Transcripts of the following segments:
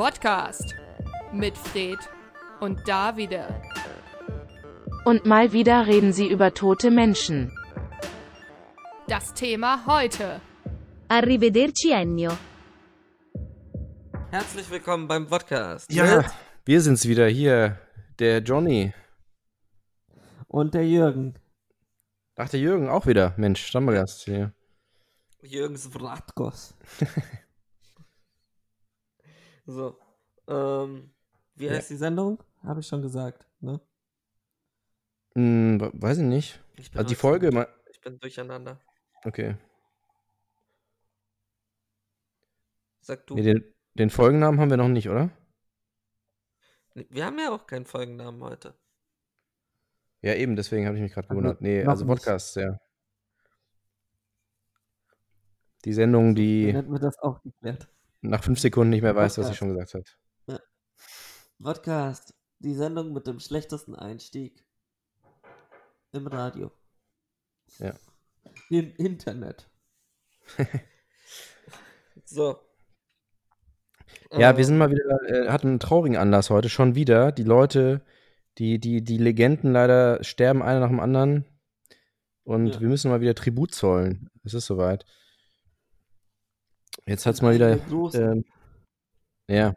Podcast mit Fred und Davide. Und mal wieder reden sie über tote Menschen. Das Thema heute. Arrivederci Ennio. Herzlich willkommen beim Podcast. Ja, wir sind's wieder hier. Der Johnny. Und der Jürgen. Ach, der Jürgen auch wieder. Mensch, Stammgast hier. Jürgens Vratkos. so. Ähm, wie Ja. heißt die Sendung? Habe ich schon gesagt, ne? Hm, we- weiß ich nicht. Ich Also die Folge, ma- Ich bin durcheinander. okay. Sag du. Nee, den, den Folgennamen haben wir noch nicht, oder? Wir haben ja auch keinen Folgennamen heute. Ja, eben, deswegen habe ich mich gerade gewundert. Nee, also nicht. Podcast, ja. Die Sendung, die Dann hätten wir das auch geklärt. Nach fünf Sekunden nicht mehr weiß, was sie Podcast. schon gesagt hat. Podcast. Die Sendung mit dem schlechtesten Einstieg. Im Radio. Ja. Im Internet. so. Ja, wir Ähm, sind mal wieder, äh, hatten einen traurigen Anlass heute, schon wieder. Die Leute, die, die, die Legenden leider sterben einer nach dem anderen. Und Ja. wir müssen mal wieder Tribut zollen. Es ist soweit. Jetzt hat's mal Einige wieder. Ähm, ja.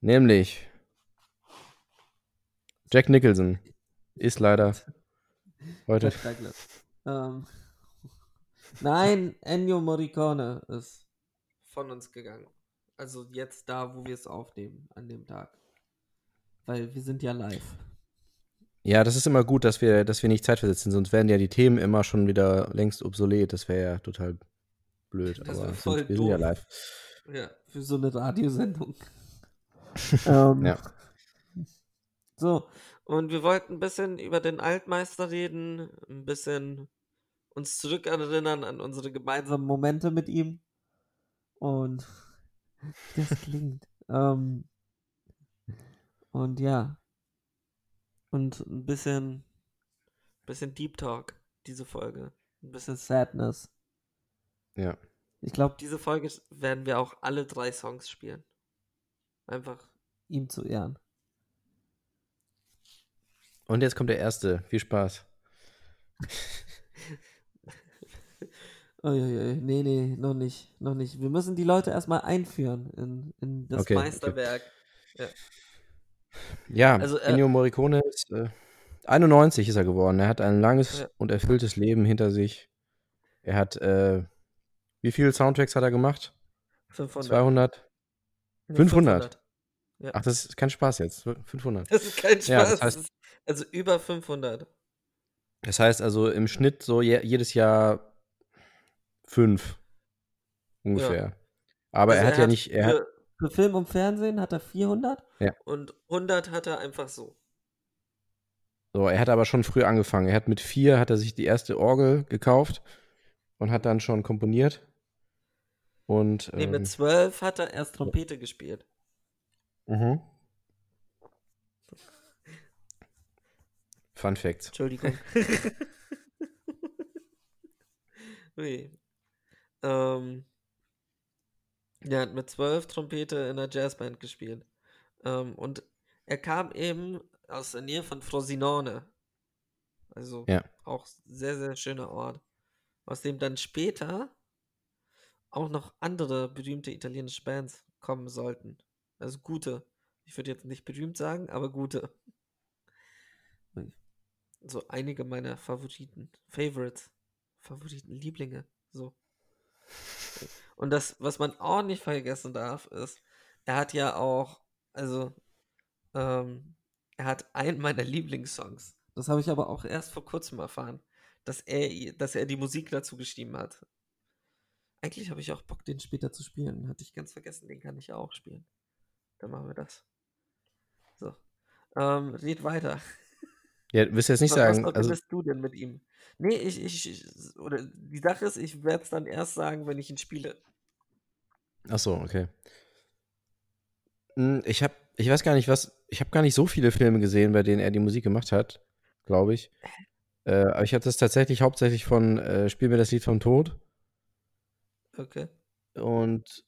Nämlich Jack Nicholson ist leider heute. Jack. Ähm, nein, Ennio Morricone ist von uns gegangen. Also jetzt da, wo wir es aufnehmen, an dem Tag. Weil wir sind ja live. Ja, das ist immer gut, dass wir, dass wir nicht zeitversetzt sind, sonst wären ja die Themen immer schon wieder längst obsolet. Das wäre ja total blöd. Das aber voll sind, wir sind ja doof. live. Ja, für so eine Radiosendung. ähm, Ja. So, und wir wollten ein bisschen über den Altmeister reden, ein bisschen uns zurückerinnern an unsere gemeinsamen Momente mit ihm. Und das klingt. ähm, und ja. Und ein bisschen, bisschen Deep Talk, diese Folge. Ein bisschen Sadness. Ja. Ich glaube, diese Folge werden wir auch alle drei Songs spielen. Einfach ihm zu ehren. Und jetzt kommt der erste. Viel Spaß. Uiuiui, nee, nee, noch nicht, noch nicht. Wir müssen die Leute erstmal einführen in, in das Okay, okay. Meisterwerk. Ja, Also, äh, Ennio Morricone ist äh, 91 ist er geworden. Er hat ein langes Ja. und erfülltes Leben hinter sich. Er hat, äh, wie viele Soundtracks hat er gemacht? 500. 200? Nee, 500? 500. Ach, das ist kein Spaß jetzt. 500. Das ist kein Spaß. Ja, das heißt- also über 500. Das heißt also im Schnitt so je, jedes Jahr fünf ungefähr. Aber Also er hat ja nicht, er hat, für, für Film und Fernsehen hat er 400 Ja. und 100 hat er einfach so. so, er hat aber schon früh angefangen. Er hat mit vier hat er sich die erste Orgel gekauft und hat dann schon komponiert. Und Nee, ähm, mit 12 hat er erst Trompete gespielt. mhm. Fun Facts. Entschuldigung. Ui. Ähm, er hat mit zwölf Trompete in einer Jazzband gespielt. Ähm, und er kam eben aus der Nähe von Frosinone. Also Ja. auch sehr, sehr schöner Ort. Aus dem dann später auch noch andere berühmte italienische Bands kommen sollten. Also gute. Ich würde jetzt nicht berühmt sagen, aber gute. So einige meiner Favoriten, Favorites, Favoriten, Lieblinge, so. Und das, was man auch nicht vergessen darf, ist, er hat ja auch, also, ähm, er hat einen meiner Lieblingssongs. Das habe ich aber auch erst vor kurzem erfahren, dass er, dass er die Musik dazu geschrieben hat. Eigentlich habe ich auch Bock, den später zu spielen. Hatte ich ganz vergessen, den kann ich ja auch spielen. Dann machen wir das. So. Ähm, red weiter. Ja, willst du jetzt nicht Was, sagen, was also, du denn mit ihm? Nee, ich, ich, ich oder die Sache ist, ich werde es dann erst sagen, wenn ich ihn spiele. ach so, okay. Hm, Ich habe, ich weiß gar nicht, was, ich habe gar nicht so viele Filme gesehen, bei denen er die Musik gemacht hat, glaube ich. Äh, aber ich habe das tatsächlich hauptsächlich von äh, Spiel mir das Lied vom Tod Okay. und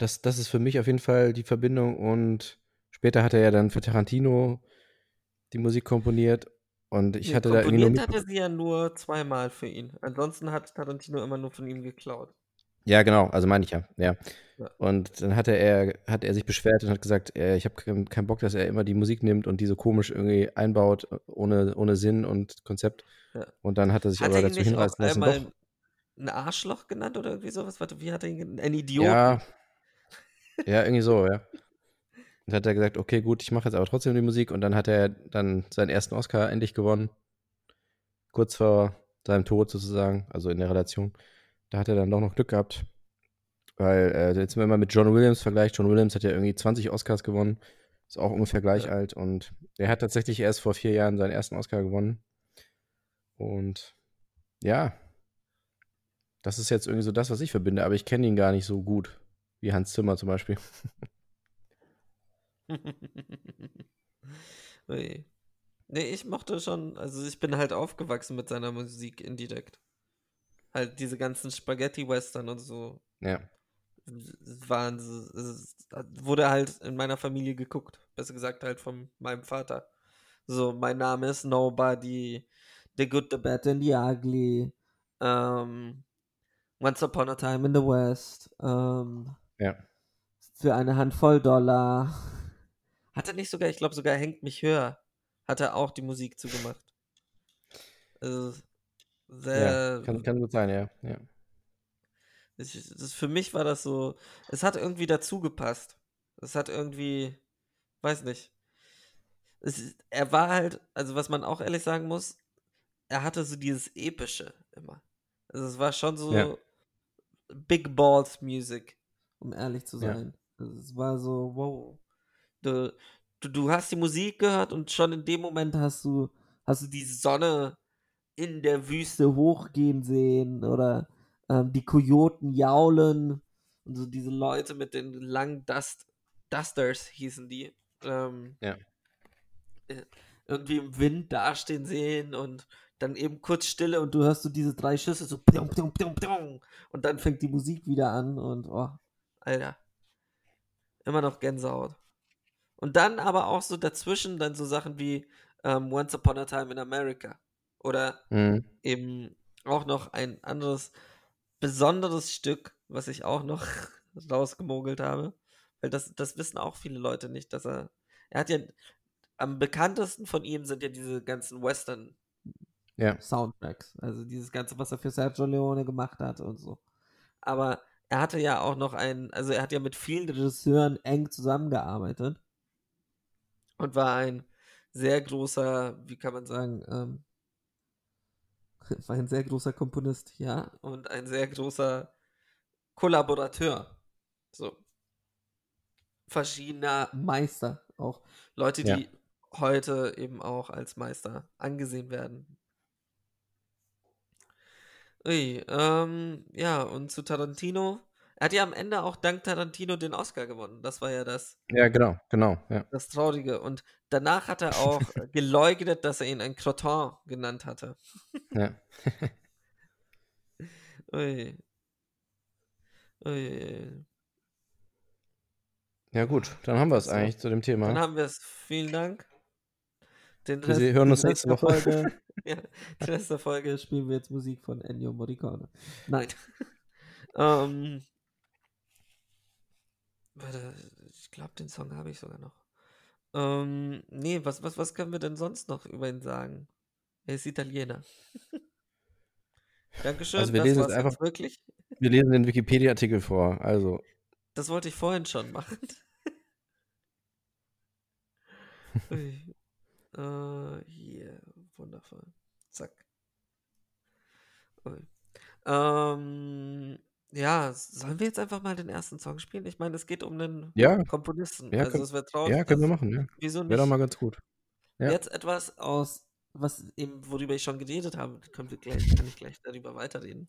das, das ist für mich auf jeden Fall die Verbindung. Und später hat er ja dann für Tarantino die Musik komponiert. Und ich Nee, hatte da irgendwie komponiert hatte sie ja nur zweimal für ihn. Ansonsten hat Tarantino immer nur von ihm geklaut. Ja, genau, also meine ich ja, ja. Ja. Und dann hatte er, hat er sich beschwert und hat gesagt, äh, ich habe keinen Bock, dass er immer die Musik nimmt und die so komisch irgendwie einbaut, ohne, ohne Sinn und Konzept. Ja. Und dann hat er sich Hat aber er dazu hinreißen lassen, einmal doch. Ein Arschloch genannt oder irgendwie sowas? Warte, wie hat er ihn genannt? Ein Idiot? Ja, ja, irgendwie so, ja. Und hat er gesagt, okay, gut, ich mache jetzt aber trotzdem die Musik. Und dann hat er dann seinen ersten Oscar endlich gewonnen. Kurz vor seinem Tod sozusagen, also in der Relation. Da hat er dann doch noch Glück gehabt. Weil, äh, jetzt wenn man mit John Williams vergleicht, John Williams hat ja irgendwie 20 Oscars gewonnen. Ist auch ungefähr gleich Ja. alt. Und er hat tatsächlich erst vor vier Jahren seinen ersten Oscar gewonnen. Und ja, das ist jetzt irgendwie so das, was ich verbinde. Aber ich kenne ihn gar nicht so gut. Wie Hans Zimmer zum Beispiel. Ui. Nee, ich mochte schon, also ich bin halt aufgewachsen mit seiner Musik indirekt. Halt diese ganzen Spaghetti-Western und so Ja. waren, wurde halt in meiner Familie geguckt. Besser gesagt halt von meinem Vater. So, mein Name ist Nobody, The Good, The Bad and The Ugly, ähm, Once Upon a Time in the West, ähm, Ja. für eine Handvoll Dollar. Hat er nicht sogar, ich glaube sogar Hängt mich höher, hat er auch die Musik zugemacht. Also, sehr, ja. Kann, kann gut sein, ja. ja. Ich, das, für mich war das so, es hat irgendwie dazu gepasst. Es hat irgendwie, weiß nicht. Es, er war halt, also was man auch ehrlich sagen muss, er hatte so dieses Epische immer. Also es war schon so Ja. Big Balls Music, um ehrlich zu Ja. sein. Also es war so, wow. Du, du, du hast die Musik gehört und schon in dem Moment hast du, hast du die Sonne in der Wüste hochgehen sehen oder ähm, die Kojoten jaulen und so diese Leute mit den langen Dust, Dusters hießen die. Ähm, Ja. äh, Irgendwie im Wind dastehen sehen und dann eben kurz Stille und du hörst so diese drei Schüsse so und dann fängt die Musik wieder an und oh, Alter. Immer noch Gänsehaut. Und dann aber auch so dazwischen dann so Sachen wie ähm, Once Upon a Time in America. Oder Mhm. eben auch noch ein anderes besonderes Stück, was ich auch noch rausgemogelt habe. Weil das, das wissen auch viele Leute nicht, dass er. Er hat ja. Am bekanntesten von ihm sind ja diese ganzen Western Ja. Soundtracks. Also dieses Ganze, was er für Sergio Leone gemacht hat und so. Aber er hatte ja auch noch einen, also er hat ja mit vielen Regisseuren eng zusammengearbeitet und war ein sehr großer, wie kann man sagen, ähm, war ein sehr großer Komponist, ja, und ein sehr großer Kollaborateur. So. Verschiedener Meister auch. Leute, Ja. die heute eben auch als Meister angesehen werden. Ui, ähm, ja, und zu Tarantino. Er hat ja am Ende auch dank Tarantino den Oscar gewonnen. Das war ja das, Ja, genau, genau, ja. das Traurige. Und danach hat er auch geleugnet, dass er ihn ein Croton genannt hatte. ja. Ui. Ui. Ja, gut, dann haben wir es eigentlich zu dem Dann Thema. haben wir es. Vielen Dank. Den Wir se- hören uns nächste Woche. Folge, ja, die nächste Folge spielen wir jetzt Musik von Ennio Morricone. Nein. ähm, warte, ich glaube, den Song habe ich sogar noch. Ähm, nee, was, was, was können wir denn sonst noch über ihn sagen? Er ist Italiener. Dankeschön. Also wir das lesen jetzt einfach- wirklich. Wir lesen den Wikipedia-Artikel vor. Also, Das wollte ich vorhin schon machen. Äh, wundervoll. Zack. Ui. Ähm, ja, sollen wir jetzt einfach mal den ersten Song spielen? Ich meine, es geht um einen Ja. Komponisten. Ja, also können- es traurig. ja, können wir dass- machen, ja. Wieso nicht? Wäre doch mal ganz gut. Ja. Jetzt etwas aus, was eben, worüber ich schon geredet habe, können wir gleich, kann ich gleich darüber weiterreden.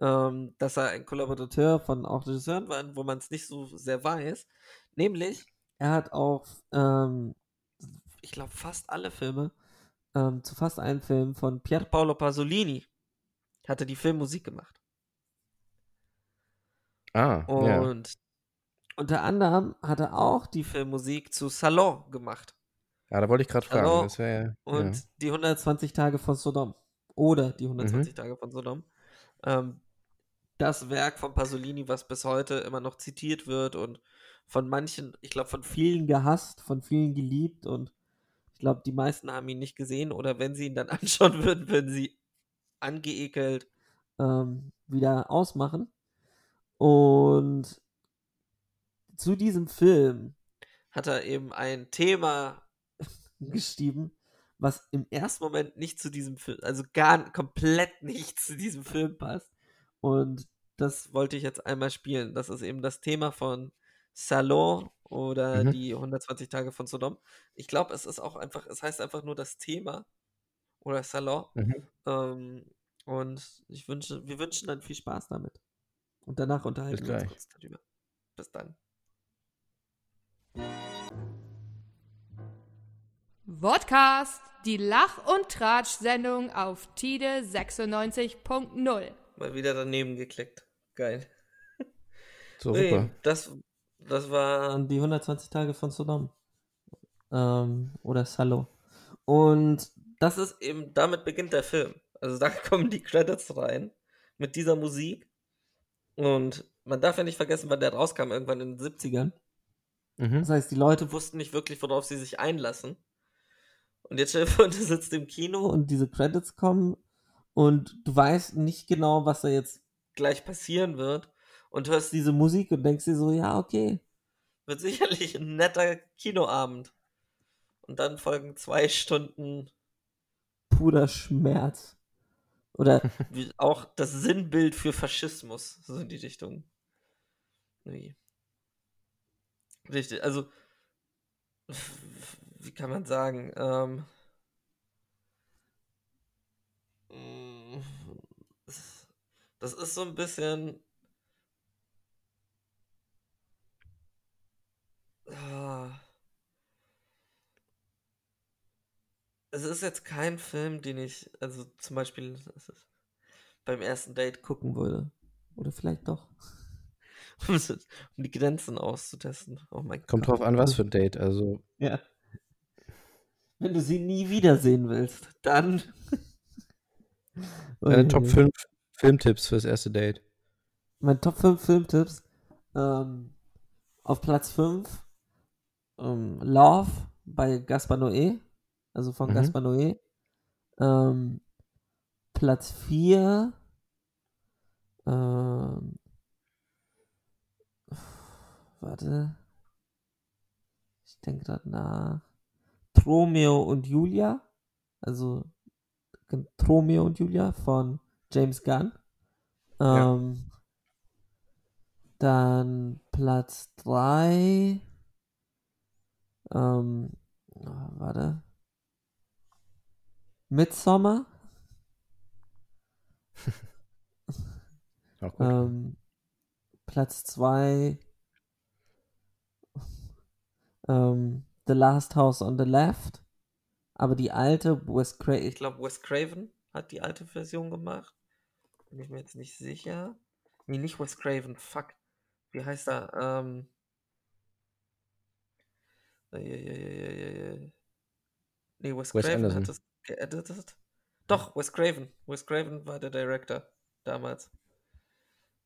Ähm, dass er ein Kollaborateur von auch Regisseuren war, wo man es nicht so sehr weiß. Nämlich, er hat auch, ähm, ich glaube, fast alle Filme, ähm, zu fast allen Filmen von Pier Paolo Pasolini hatte die Filmmusik gemacht. Ah, ja. Und, Unter anderem hat er auch die Filmmusik zu Salon gemacht. Ja, da wollte ich gerade fragen. Wär, Und ja. die 120 Tage von Sodom. Oder die Mhm. 120 Tage von Sodom. Ähm, das Werk von Pasolini, was bis heute immer noch zitiert wird und von manchen, ich glaube, von vielen gehasst, von vielen geliebt und glaube, die meisten haben ihn nicht gesehen oder wenn sie ihn dann anschauen würden, würden sie angeekelt ähm, wieder ausmachen. Und zu diesem Film hat er eben ein Thema geschrieben, was im ersten Moment nicht zu diesem Film, also gar komplett nicht zu diesem Film passt. Und das wollte ich jetzt einmal spielen. Das ist eben das Thema von Salon oder Mhm. die 120 Tage von Sodom. Ich glaube, es ist auch einfach, es heißt einfach nur das Thema oder Salon. Mhm. Ähm, und ich wünsche, wir wünschen dann viel Spaß damit. Und danach unterhalten wir uns kurz darüber. Bis dann. Vodcast, die Lach- und Tratsch-Sendung auf Tide 96.0. Mal wieder daneben geklickt. Geil. So, Nee, super. das, das waren die 120 Tage von Sodom. Ähm, oder Salo. Und das ist eben, damit beginnt der Film. Also da kommen die Credits rein mit dieser Musik. Und man darf ja nicht vergessen, wann der rauskam, irgendwann in den 70ern. Mhm. Das heißt, die Leute wussten nicht wirklich, worauf sie sich einlassen. Und jetzt stell dir vor, du sitzt im Kino und diese Credits kommen und du weißt nicht genau, was da jetzt gleich passieren wird und hörst diese Musik und denkst dir so, ja, okay, wird sicherlich ein netter Kinoabend. Und dann folgen zwei Stunden purer Schmerz. Oder auch das Sinnbild für Faschismus, so in die Richtung. Wie. Richtig, also wie kann man sagen, ähm, das ist so ein bisschen es ist jetzt kein Film, den ich, also zum Beispiel es ist beim ersten Date gucken würde. Oder vielleicht doch. Um die Grenzen auszutesten. Oh mein Kommt Gott. drauf an, was für ein Date. Also, Ja. Wenn du sie nie wiedersehen willst, dann. deine Ui, Top ui. 5 Filmtipps fürs erste Date. Mein Top 5 Filmtipps. Ähm, auf Platz 5 ähm, Love bei Gaspar Noé. Also von Mhm. Gaspar Noé. Ähm, Platz 4 ähm, warte. Ich denke gerade nach. Romeo und Julia. Also Romeo und Julia von James Gunn. Ja. Ähm, Dann Platz 3. Ähm, warte. Midsommar. Auch gut. Ähm, Platz 2. Ähm, the Last House on the Left. Aber die alte, Wes Craven, ich glaube, Wes Craven hat die alte Version gemacht. Bin ich mir jetzt nicht sicher. Nee, nicht Wes Craven, fuck. Wie heißt er? Ähm. äh, ja, ja, ja, ja, ja, ja. Nee, Wes, Wes Craven Anderson. hat das geeditet. Doch, Wes Craven. Wes Craven war der Director damals.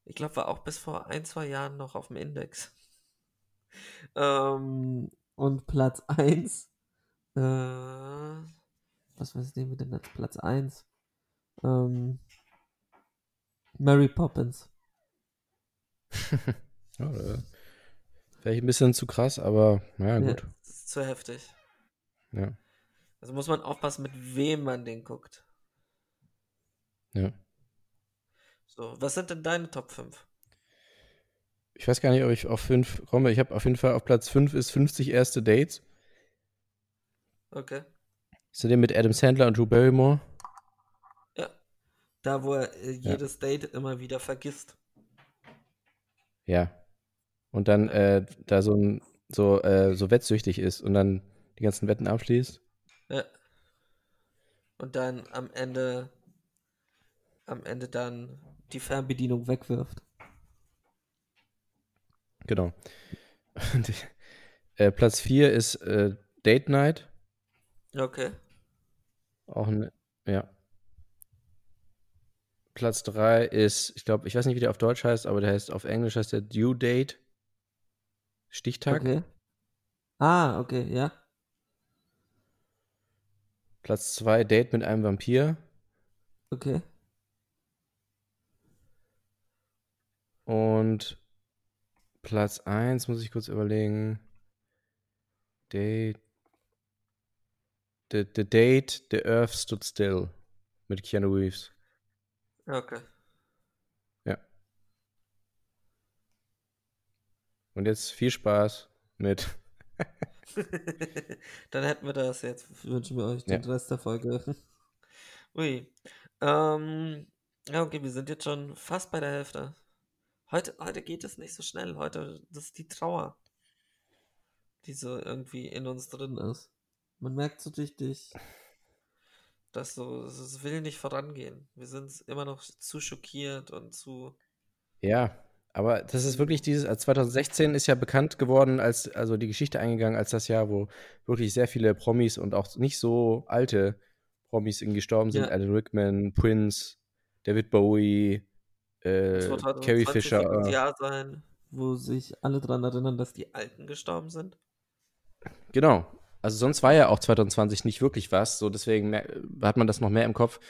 Ich glaube, war auch bis vor ein, zwei Jahren noch auf dem Index. Ähm, und Platz 1. Äh, was weiß ich, wir denn als Platz 1? Ähm, Mary Poppins. Ja, ich ein bisschen zu krass, aber naja, Ja, gut. ist zu heftig. Ja. Also muss man aufpassen, mit wem man den guckt. ja. So, was sind denn deine Top 5? Ich weiß gar nicht, ob ich auf 5 komme. Ich habe auf jeden Fall auf Platz 5 ist 50 erste Dates. Okay. Ist der mit Adam Sandler und Drew Barrymore? Ja. Da, wo er äh, jedes Date immer wieder vergisst. Ja. Und dann äh, da so ein so, äh, so wettsüchtig ist und dann die ganzen Wetten abschließt. Ja. Und dann am Ende am Ende dann die Fernbedienung wegwirft. Genau. äh, Platz 4 ist äh, Date Night. Okay. Auch ein, ja. Platz 3 ist, ich glaube, ich weiß nicht, wie der auf Deutsch heißt, aber der heißt auf Englisch heißt der Due Date. Stichtag. Okay. Ah, okay, ja. Platz 2 Date mit einem Vampir. Okay. Und Platz 1 muss ich kurz überlegen. Date. The, the Date, The Earth Stood Still mit Keanu Reeves. Okay. Und jetzt viel Spaß mit. Dann hätten wir das. Jetzt wünschen wir euch den Ja. Rest der Folge. Ui. Ähm, ja, okay, wir sind jetzt schon fast bei der Hälfte. Heute, heute geht es nicht so schnell. Heute, das ist die Trauer, die so irgendwie in uns drin ist. Man merkt so richtig, dass so, es will nicht vorangehen. Wir sind immer noch zu schockiert und zu. Ja, aber das ist wirklich dieses, als 2016 ist ja bekannt geworden, als, also die Geschichte eingegangen als das Jahr, wo wirklich sehr viele Promis und auch nicht so alte Promis irgendwie gestorben sind. Ja. Alan Rickman, Prince, David Bowie, äh, 2020 Carrie wird Fisher. ein Jahr sein, wo sich alle dran erinnern, dass die Alten gestorben sind. Genau. Also sonst war ja auch 2020 nicht wirklich was, so deswegen hat man das noch mehr im Kopf.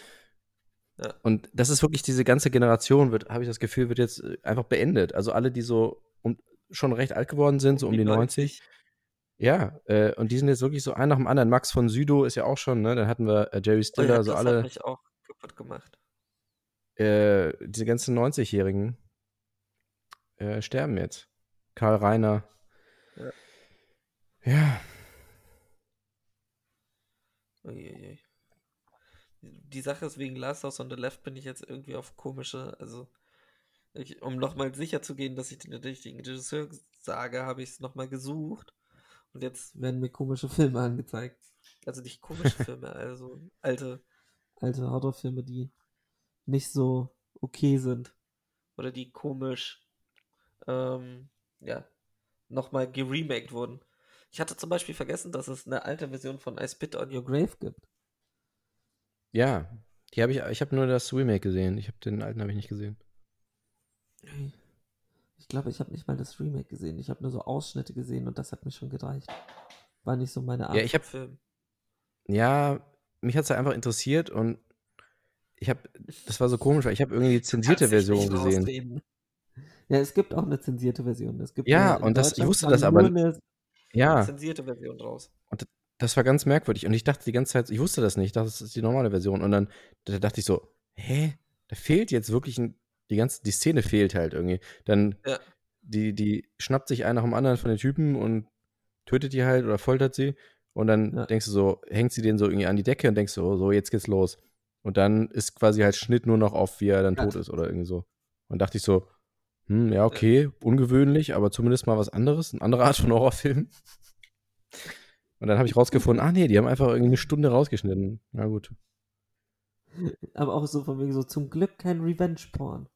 Ja. Und das ist wirklich diese ganze Generation, wird, habe ich das Gefühl, wird jetzt äh, einfach beendet. Also alle, die so um, schon recht alt geworden sind, so um die 90. Ja, äh, und die sind jetzt wirklich so ein nach dem anderen. Max von Südow ist ja auch schon, ne? Dann hatten wir äh, Jerry Oh Stiller, ja, so das hat mich auch kaputt gemacht. äh, diese ganzen 90-Jährigen äh, sterben jetzt. Karl Reiner. Ja. Ja, Uiuiui. Die Sache ist, wegen Last House on the Left bin ich jetzt irgendwie auf komische, also ich, um nochmal sicher zu gehen, dass ich den richtigen Regisseur sage, habe ich es nochmal gesucht und jetzt werden mir komische Filme angezeigt. Also nicht komische Filme, also alte, alte Horrorfilme, die nicht so okay sind oder die komisch, ähm, ja, nochmal geremaked wurden. Ich hatte zum Beispiel vergessen, dass es eine alte Version von I Spit on Your Grave gibt. Ja. Die habe ich, ich habe nur das Remake gesehen. Ich habe den alten habe ich nicht gesehen. Ich glaube, ich habe nicht mal das Remake gesehen. Ich habe nur so Ausschnitte gesehen und das hat mir schon gereicht. War nicht so meine Art Ja, ich hab- von Film. Ja, mich hat es einfach interessiert und ich habe, das war so komisch, weil ich habe irgendwie die zensierte Version gesehen. rausreden. Ja, es gibt auch eine zensierte Version. Es gibt Ja, und das- ich wusste das aber- eine Ja, zensierte Version raus. Das war ganz merkwürdig und ich dachte die ganze Zeit, ich wusste das nicht, das ist die normale Version und dann da dachte ich so, hä, da fehlt jetzt wirklich ein, die ganze, die Szene fehlt halt irgendwie. Dann Ja. die, die schnappt sich einen nach dem anderen von den Typen und tötet die halt oder foltert sie und dann Ja. denkst du so, hängt sie den so irgendwie an die Decke und denkst so, so jetzt geht's los. Und dann ist quasi halt Schnitt nur noch auf, wie er dann Ja. tot ist oder irgendwie so. Und dachte ich so, hm, ja, okay, ungewöhnlich, aber zumindest mal was anderes, eine andere Art von Horrorfilm. Und dann habe ich rausgefunden, ah nee, die haben einfach irgendwie eine Stunde rausgeschnitten. Na gut. Aber auch so von wegen so, zum Glück kein Revenge-Porn.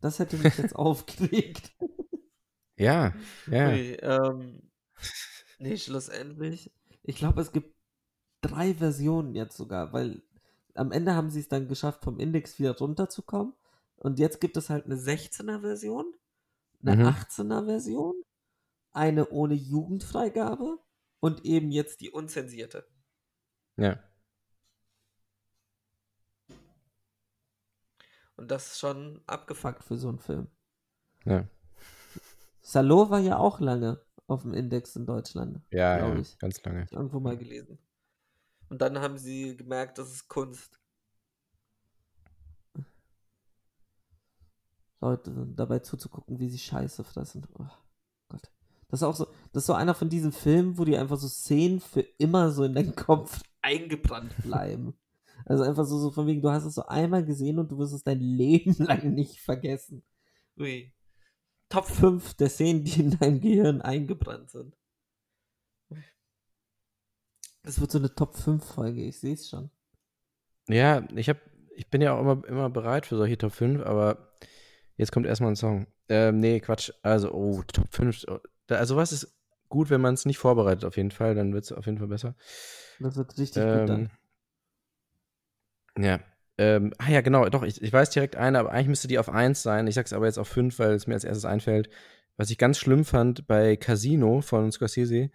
Das hätte mich jetzt aufgeregt. Ja, ja. Nee, ähm, nee, schlussendlich. Ich glaube, es gibt drei Versionen jetzt sogar, weil am Ende haben sie es dann geschafft, vom Index wieder runterzukommen. Und jetzt gibt es halt eine 16er-Version, eine Mhm. 18er-Version, eine ohne Jugendfreigabe und eben jetzt die unzensierte. Ja. Und das ist schon abgefuckt für so einen Film. Ja, Salo war ja auch lange auf dem Index in Deutschland. ja, ja ich. ganz lange. irgendwo mal gelesen. Und dann haben sie gemerkt, das ist Kunst. Leute dabei zuzugucken, wie sie Scheiße fressen. Oh. Das ist auch so, das ist so einer von diesen Filmen, wo die einfach so Szenen für immer so in deinen Kopf eingebrannt bleiben. Also einfach so, so von wegen, du hast es so einmal gesehen und du wirst es dein Leben lang nicht vergessen. Ui. Top 5 der Szenen, die in deinem Gehirn eingebrannt sind. Das wird so eine Top 5 Folge, ich sehe es schon. Ja, ich hab, ich bin ja auch immer, immer bereit für solche Top 5, aber jetzt kommt erstmal ein Song. Ähm, nee, Quatsch. Also, oh, Top 5. also was ist, gut, wenn man es nicht vorbereitet, auf jeden Fall. Dann wird es auf jeden Fall besser. Das wird richtig gut dann. Ähm, ja. Ähm, ah ja, genau, doch, ich, ich weiß direkt eine, aber eigentlich müsste die auf 1 sein. Ich sag's aber jetzt auf 5, weil es mir als erstes einfällt. Was ich ganz schlimm fand bei Casino von Scorsese,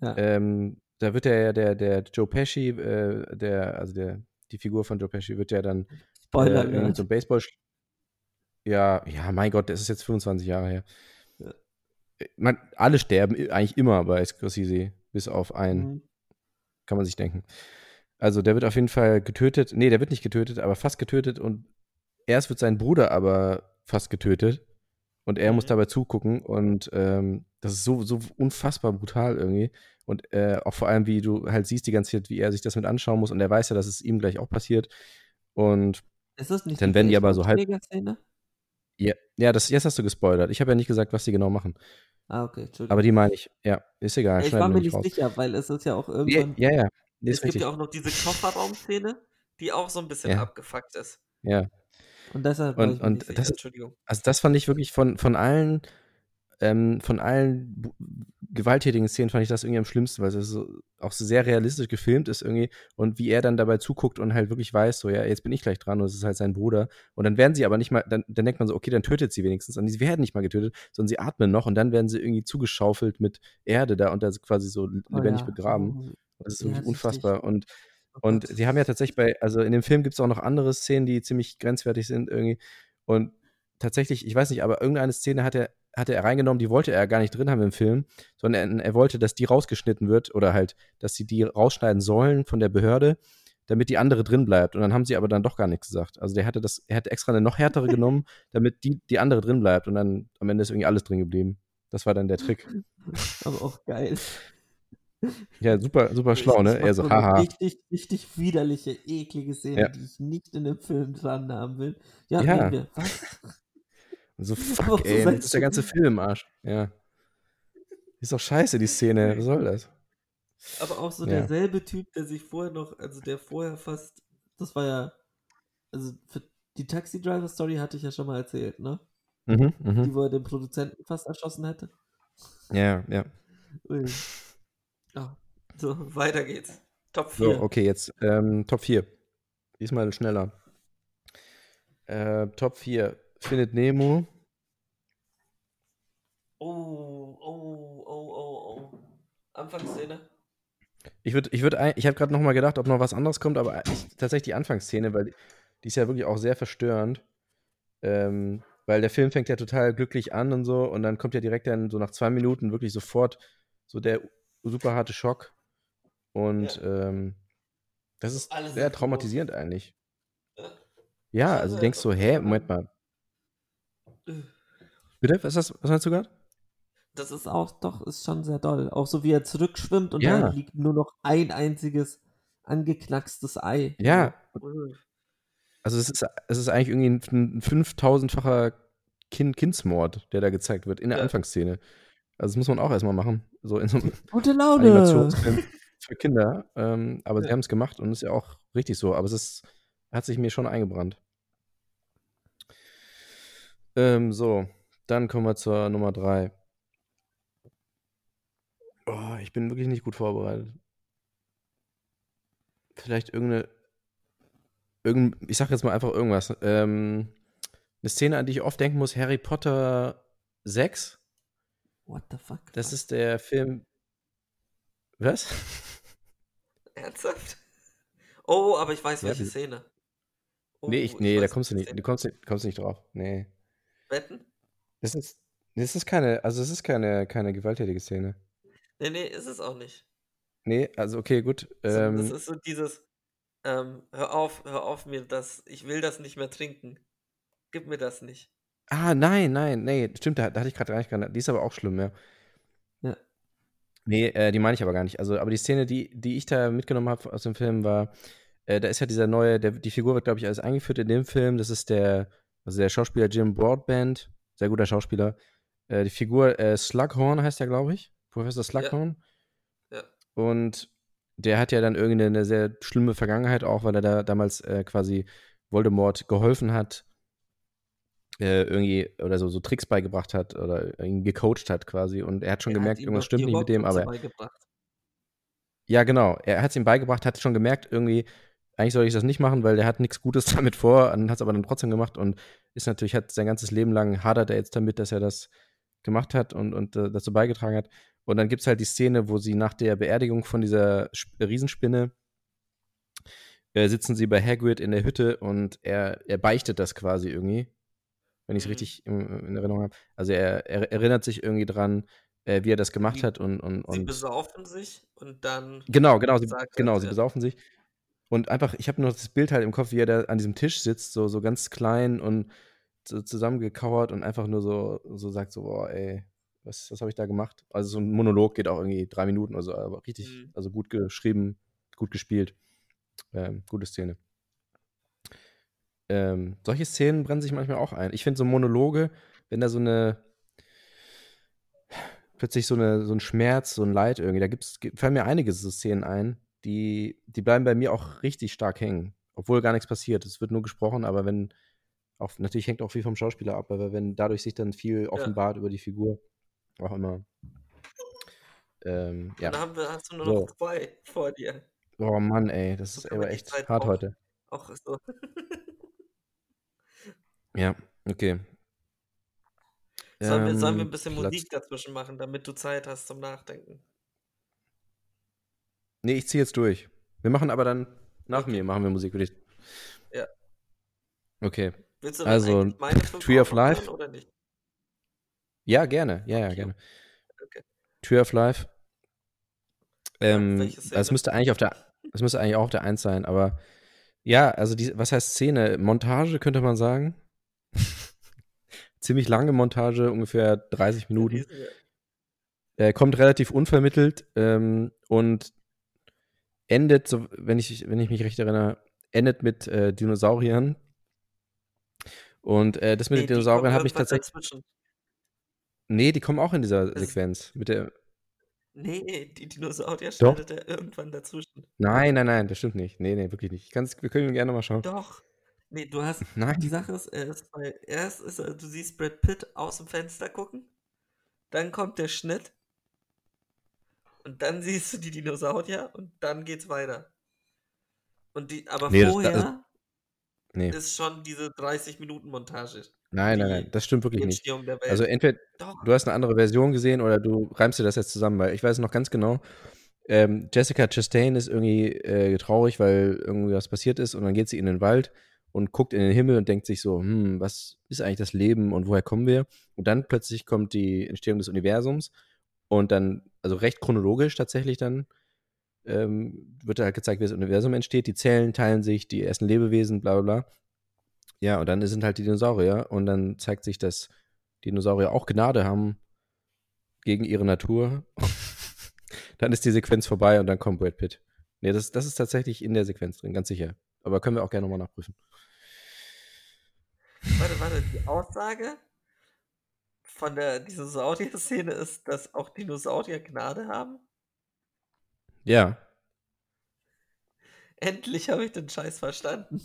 Ja. ähm, da wird der, der, der Joe Pesci, äh, der, also der, die Figur von Joe Pesci wird ja dann Spoiler äh, alert. so ein Baseball. Ja, ja, mein Gott, das ist jetzt 25 Jahre her. Man, alle sterben eigentlich immer bei Scorsese, bis auf einen, Mhm. kann man sich denken. Also der wird auf jeden Fall getötet. Nee, der wird nicht getötet, aber fast getötet und erst wird sein Bruder aber fast getötet und er muss Mhm. dabei zugucken und ähm, das ist so, so unfassbar brutal irgendwie. Und äh, auch vor allem, wie du halt siehst die ganze Zeit, wie er sich das mit anschauen muss und er weiß ja, dass es ihm gleich auch passiert. Und Ist das nicht Dann werden die aber so halb- Baseballschläger-Szene? Ja, ja das, jetzt hast du gespoilert. Ich habe ja nicht gesagt, was die genau machen. Ah, okay, Entschuldigung. Aber die meine ich. Ja, ist egal. Ja, ich war mir nicht raus. sicher, weil es ist ja auch Ja, irgendwann. ja, ja. Nee, es ist gibt richtig. ja auch noch diese Kofferraum-Szene, die auch so ein bisschen Ja. abgefuckt ist. Ja. Und deshalb Und- und nicht sicher. das- Entschuldigung. Also das fand ich wirklich von, von allen, ähm, von allen gewalttätigen Szenen fand ich das irgendwie am schlimmsten, weil es so, auch so sehr realistisch gefilmt ist irgendwie und wie er dann dabei zuguckt und halt wirklich weiß, so ja, jetzt bin ich gleich dran und es ist halt sein Bruder und dann werden sie aber nicht mal, dann, dann denkt man so, okay, dann tötet sie wenigstens und sie werden nicht mal getötet, sondern sie atmen noch und dann werden sie irgendwie zugeschaufelt mit Erde da und da quasi so Oh lebendig ja, begraben. oh, Das ist ja, wirklich richtig. unfassbar und oh und sie haben ja tatsächlich bei, also in dem Film gibt es auch noch andere Szenen, die ziemlich grenzwertig sind irgendwie. Und tatsächlich, ich weiß nicht, aber irgendeine Szene hat er, hatte er reingenommen, die wollte er gar nicht drin haben im Film, sondern er, wollte, dass die rausgeschnitten wird oder halt, dass sie die rausschneiden sollen von der Behörde, damit die andere drin bleibt. Und dann haben sie aber dann doch gar nichts gesagt. Also der hatte das, er hatte extra eine noch härtere genommen, damit die, die andere drin bleibt. Und dann am Ende ist irgendwie alles drin geblieben. Das war dann der Trick. Aber auch geil. Ja, super, super schlau, ne? Er so, so haha. Richtig, richtig widerliche, eklige Szene, Ja. die ich nicht in dem Film dran haben will. Ja, Ja. nehmen So, fuck, so ey, das ist der ganze Film, Arsch. Ja. Ist doch scheiße, die Szene. Was soll das? Aber auch so Ja. derselbe Typ, der sich vorher noch, also der vorher fast, das war ja, also die Taxi Driver Story hatte ich ja schon mal erzählt, ne? Mhm, Die, mhm. wo er den Produzenten fast erschossen hätte. Ja, ja. Ja. So, weiter geht's. Top So, 4. okay, jetzt ähm, Top 4. Diesmal schneller. Äh, Top 4. Findet Nemo. Oh, oh, oh, oh, oh. Anfangsszene. Ich würde, ich würde, ich habe gerade noch mal gedacht, ob noch was anderes kommt, aber ich, tatsächlich die Anfangsszene, weil die ist ja wirklich auch sehr verstörend. Ähm, weil der Film fängt ja total glücklich an und so und dann kommt ja direkt dann so nach zwei Minuten wirklich sofort so der super harte Schock. Und ähm, das ist Alles sehr traumatisierend eigentlich. Ja. Ja, also du denkst so, hä, Moment mal. Bitte? Was, das, was meinst du gerade? Das ist auch, doch, ist schon sehr doll. Auch so wie er zurückschwimmt und Ja. da liegt nur noch ein einziges angeknackstes Ei. Ja, Uh, also es ist, es ist eigentlich irgendwie ein, ein 5000-facher kind Kindsmord, der da gezeigt wird in der Ja. Anfangsszene. Also das muss man auch erstmal machen, so in so einem Gute Laune. Animationsfilm für Kinder. Ähm, aber sie Ja. haben es gemacht und ist ja auch richtig so. Aber es ist, hat sich mir schon eingebrannt. Ähm, so, dann kommen wir zur Nummer drei. Oh, ich bin wirklich nicht gut vorbereitet. Vielleicht irgendeine, irgend, ich sag jetzt mal einfach irgendwas. Ähm, eine Szene, an die ich oft denken muss, Harry Potter 6. What the fuck? Das ist der Film. Was? ernsthaft? Oh, aber ich weiß, Ja, welche Szene. Oh, nee, ich, ich nee, da weiß, kommst du nicht, du kommst, kommst nicht drauf. Nee. Wetten? Das ist, das ist keine, also es ist keine, keine gewalttätige Szene. Nee, nee, ist es auch nicht. Nee, also okay, gut. So, das Ähm, ist so dieses, ähm, hör auf, hör auf mir das, ich will das nicht mehr trinken. Gib mir das nicht. ah, nein, nein, nee, stimmt, da, da hatte ich gerade gar nicht dran. Die ist aber auch schlimm, ja. Ja. Nee, äh, die meine ich aber gar nicht. Also, aber die Szene, die, die ich da mitgenommen habe aus dem Film, war, äh, da ist ja dieser neue, der, die Figur wird, glaube ich, alles eingeführt in dem Film. Das ist der, also der Schauspieler Jim Broadbent, sehr guter Schauspieler. Äh, die Figur äh, Slughorn heißt er, glaube ich. Professor Slughorn. Ja. Und der hat ja dann irgendeine sehr schlimme Vergangenheit auch, weil er da damals äh, quasi Voldemort geholfen hat, äh, irgendwie oder so, so Tricks beigebracht hat oder ihn gecoacht hat quasi. Und er hat schon Er hat gemerkt, ihm irgendwas stimmt nicht mit dem, aber beigebracht. ja, genau. Er hat es ihm beigebracht, hat schon gemerkt, irgendwie, eigentlich soll ich das nicht machen, weil der hat nichts Gutes damit vor, und hat es aber dann trotzdem gemacht und ist natürlich, hat sein ganzes Leben lang hadert er jetzt damit, dass er das gemacht hat und, und äh, dazu beigetragen hat. Und dann gibt es halt die Szene, wo sie nach der Beerdigung von dieser Sp Riesenspinne äh, sitzen sie bei Hagrid in der Hütte und er, er beichtet das quasi irgendwie, wenn ich es Mhm. richtig in, in Erinnerung habe. Also er, er erinnert sich irgendwie dran, äh, wie er das gemacht Sie- hat und, und, Sie und besaufen sich und dann Genau, genau, sie, genau, sie besaufen sich. Und einfach, ich habe nur das Bild halt im Kopf, wie er da an diesem Tisch sitzt, so, so ganz klein und so zusammengekauert und einfach nur so, so sagt so, boah, ey, was, was habe ich da gemacht? Also so ein Monolog geht auch irgendwie drei Minuten oder so, aber richtig, Mhm. also gut geschrieben, gut gespielt. Ähm, gute Szene. Ähm, solche Szenen brennen sich manchmal auch ein. Ich finde so Monologe, wenn da so eine plötzlich so, eine, so ein Schmerz, so ein Leid irgendwie, da gibt's, gibt- fallen mir einige so Szenen ein, die, die bleiben bei mir auch richtig stark hängen, obwohl gar nichts passiert. Es wird nur gesprochen, aber wenn, auch, natürlich hängt auch viel vom Schauspieler ab, aber wenn dadurch sich dann viel offenbart über die Figur, auch immer. Ähm, ja. dann haben wir, hast du nur So. noch zwei vor dir. Oh Mann, ey, das ist aber echt Zeit hart auch- heute. Auch so. Ja, okay. Sollen, wir, sollen wir ein Ähm, bisschen Platz- Musik dazwischen machen, damit du Zeit hast zum Nachdenken? Nee, ich ziehe jetzt durch. Wir machen aber dann nach Okay. mir machen wir Musik, würde ich. Ja. Okay. Willst du Also, Tree of Life? oder nicht? Ja, gerne. Ja, ja, Okay. gerne. Okay. Tree of Life. Ähm, welche das müsste eigentlich auf der, das müsste eigentlich auch auf der 1 sein, aber ja, also die, was heißt Szene? Montage könnte man sagen. Ziemlich lange Montage, ungefähr 30 Minuten. Er kommt relativ unvermittelt ähm, und endet, so, wenn, ich, wenn ich mich recht erinnere, endet mit äh, Dinosauriern. Und äh, das mit Nee, den Dinosauriern mich irgendwann tatsächlich. Dazwischen. Nee, die kommen auch in dieser Das- Sequenz. Mit der. Nee, die Dinosaurier Doch. schneidet er irgendwann dazwischen. Nein, nein, nein, das stimmt nicht. Nee, nee, wirklich nicht. Ich kann's, wir können gerne mal schauen. Doch. Nee, du hast. Nein. Die Sache ist, er ist bei, erst ist er, du siehst Brad Pitt aus dem Fenster gucken, dann kommt der Schnitt und dann siehst du die Dinosaurier und dann geht's weiter. Und die, aber Nee, das- vorher das- Nee. ist schon diese 30 Minuten Montage. Nein, nein, nein, das stimmt wirklich nicht. Also entweder Doch. du hast eine andere Version gesehen oder du reimst dir das jetzt zusammen, weil ich weiß noch ganz genau, ähm, Jessica Chastain ist irgendwie äh, traurig, weil irgendwie was passiert ist und dann geht sie in den Wald und guckt in den Himmel und denkt sich so, hm, was ist eigentlich das Leben und woher kommen wir? Und dann plötzlich kommt die Entstehung des Universums und dann, also recht chronologisch tatsächlich dann, ähm, wird halt gezeigt, wie das Universum entsteht. Die Zellen teilen sich, die ersten Lebewesen, bla bla bla. Ja, und dann sind halt die Dinosaurier und dann zeigt sich, dass Dinosaurier auch Gnade haben gegen ihre Natur. dann ist die Sequenz vorbei und dann kommt Brad Pitt. Nee, das, das ist tatsächlich in der Sequenz drin, ganz sicher. Aber können wir auch gerne nochmal nachprüfen. Warte, warte, die Aussage von der Dinosaurier-Szene ist, dass auch Dinosaurier Gnade haben? Ja. Endlich habe ich den Scheiß verstanden.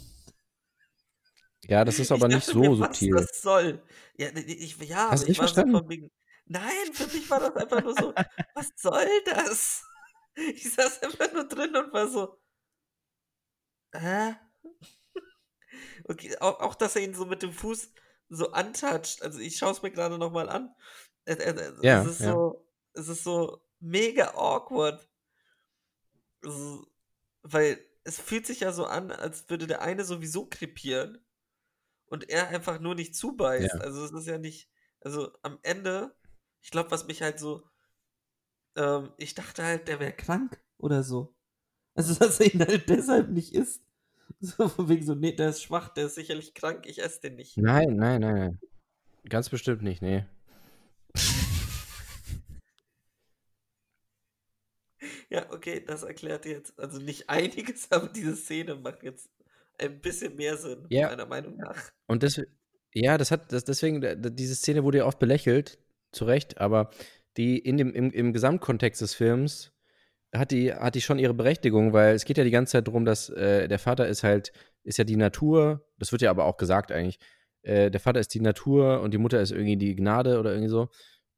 Ja, das ist aber ich nicht dachte so mir, subtil. Was das soll. Ja, ich, ja Hast du ich nicht war so verstanden? von wegen, Nein, für mich war das einfach nur so, was soll das? Ich saß einfach nur drin und war so, hä? Okay, auch, auch dass er ihn so mit dem Fuß so antatscht. Also ich schaue es mir gerade nochmal an. Es, es, Ja, es ist ja. so, es ist so mega awkward. Ist- weil es fühlt sich ja so an, als würde der eine sowieso krepieren und er einfach nur nicht zubeißt. Ja. Also es ist ja nicht, also am Ende, ich glaube, was mich halt so, ähm, ich dachte halt, der wäre krank oder so. Also dass er ihn halt deshalb nicht isst. So von wegen so, nee, der ist schwach, der ist sicherlich krank, ich esse den nicht. Nein, nein, nein, nein. Ganz bestimmt nicht, nee. Ja, okay, das erklärt jetzt, also nicht einiges, aber diese Szene macht jetzt ein bisschen mehr Sinn, Ja. meiner Meinung nach. Und das, ja, das hat, das, deswegen, diese Szene wurde ja oft belächelt, zu Recht, aber die in dem, im, im Gesamtkontext des Films hat die, hat die schon ihre Berechtigung, weil es geht ja die ganze Zeit darum, dass äh, der Vater ist halt, ist ja die Natur, das wird ja aber auch gesagt eigentlich, äh, der Vater ist die Natur und die Mutter ist irgendwie die Gnade oder irgendwie so.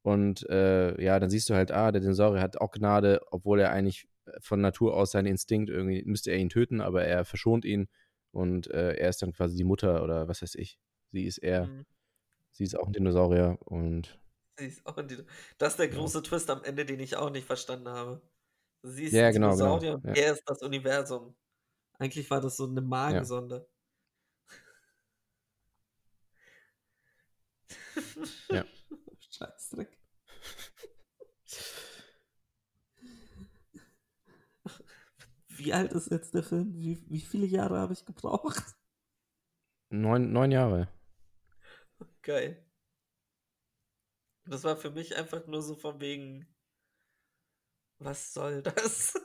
Und äh, ja, dann siehst du halt, ah, der Dinosaurier hat auch Gnade, obwohl er eigentlich von Natur aus seinen Instinkt irgendwie, müsste er ihn töten, aber er verschont ihn und äh, er ist dann quasi die Mutter oder was weiß ich. Sie ist er. Mhm. Sie ist auch ein Dinosaurier und Sie ist auch ein Dino- Das ist der große Twist am Ende, den ich auch nicht verstanden habe. Sie ist Ja, genau, genau, Dinosaurier und ja. er ist das Universum. Eigentlich war das so eine Magensonde. Ja. Scheißdreck. Wie alt ist jetzt der Film? Wie, wie viele Jahre habe ich gebraucht? neun, neun Jahre. Geil. Das war für mich einfach nur so von wegen, was soll das?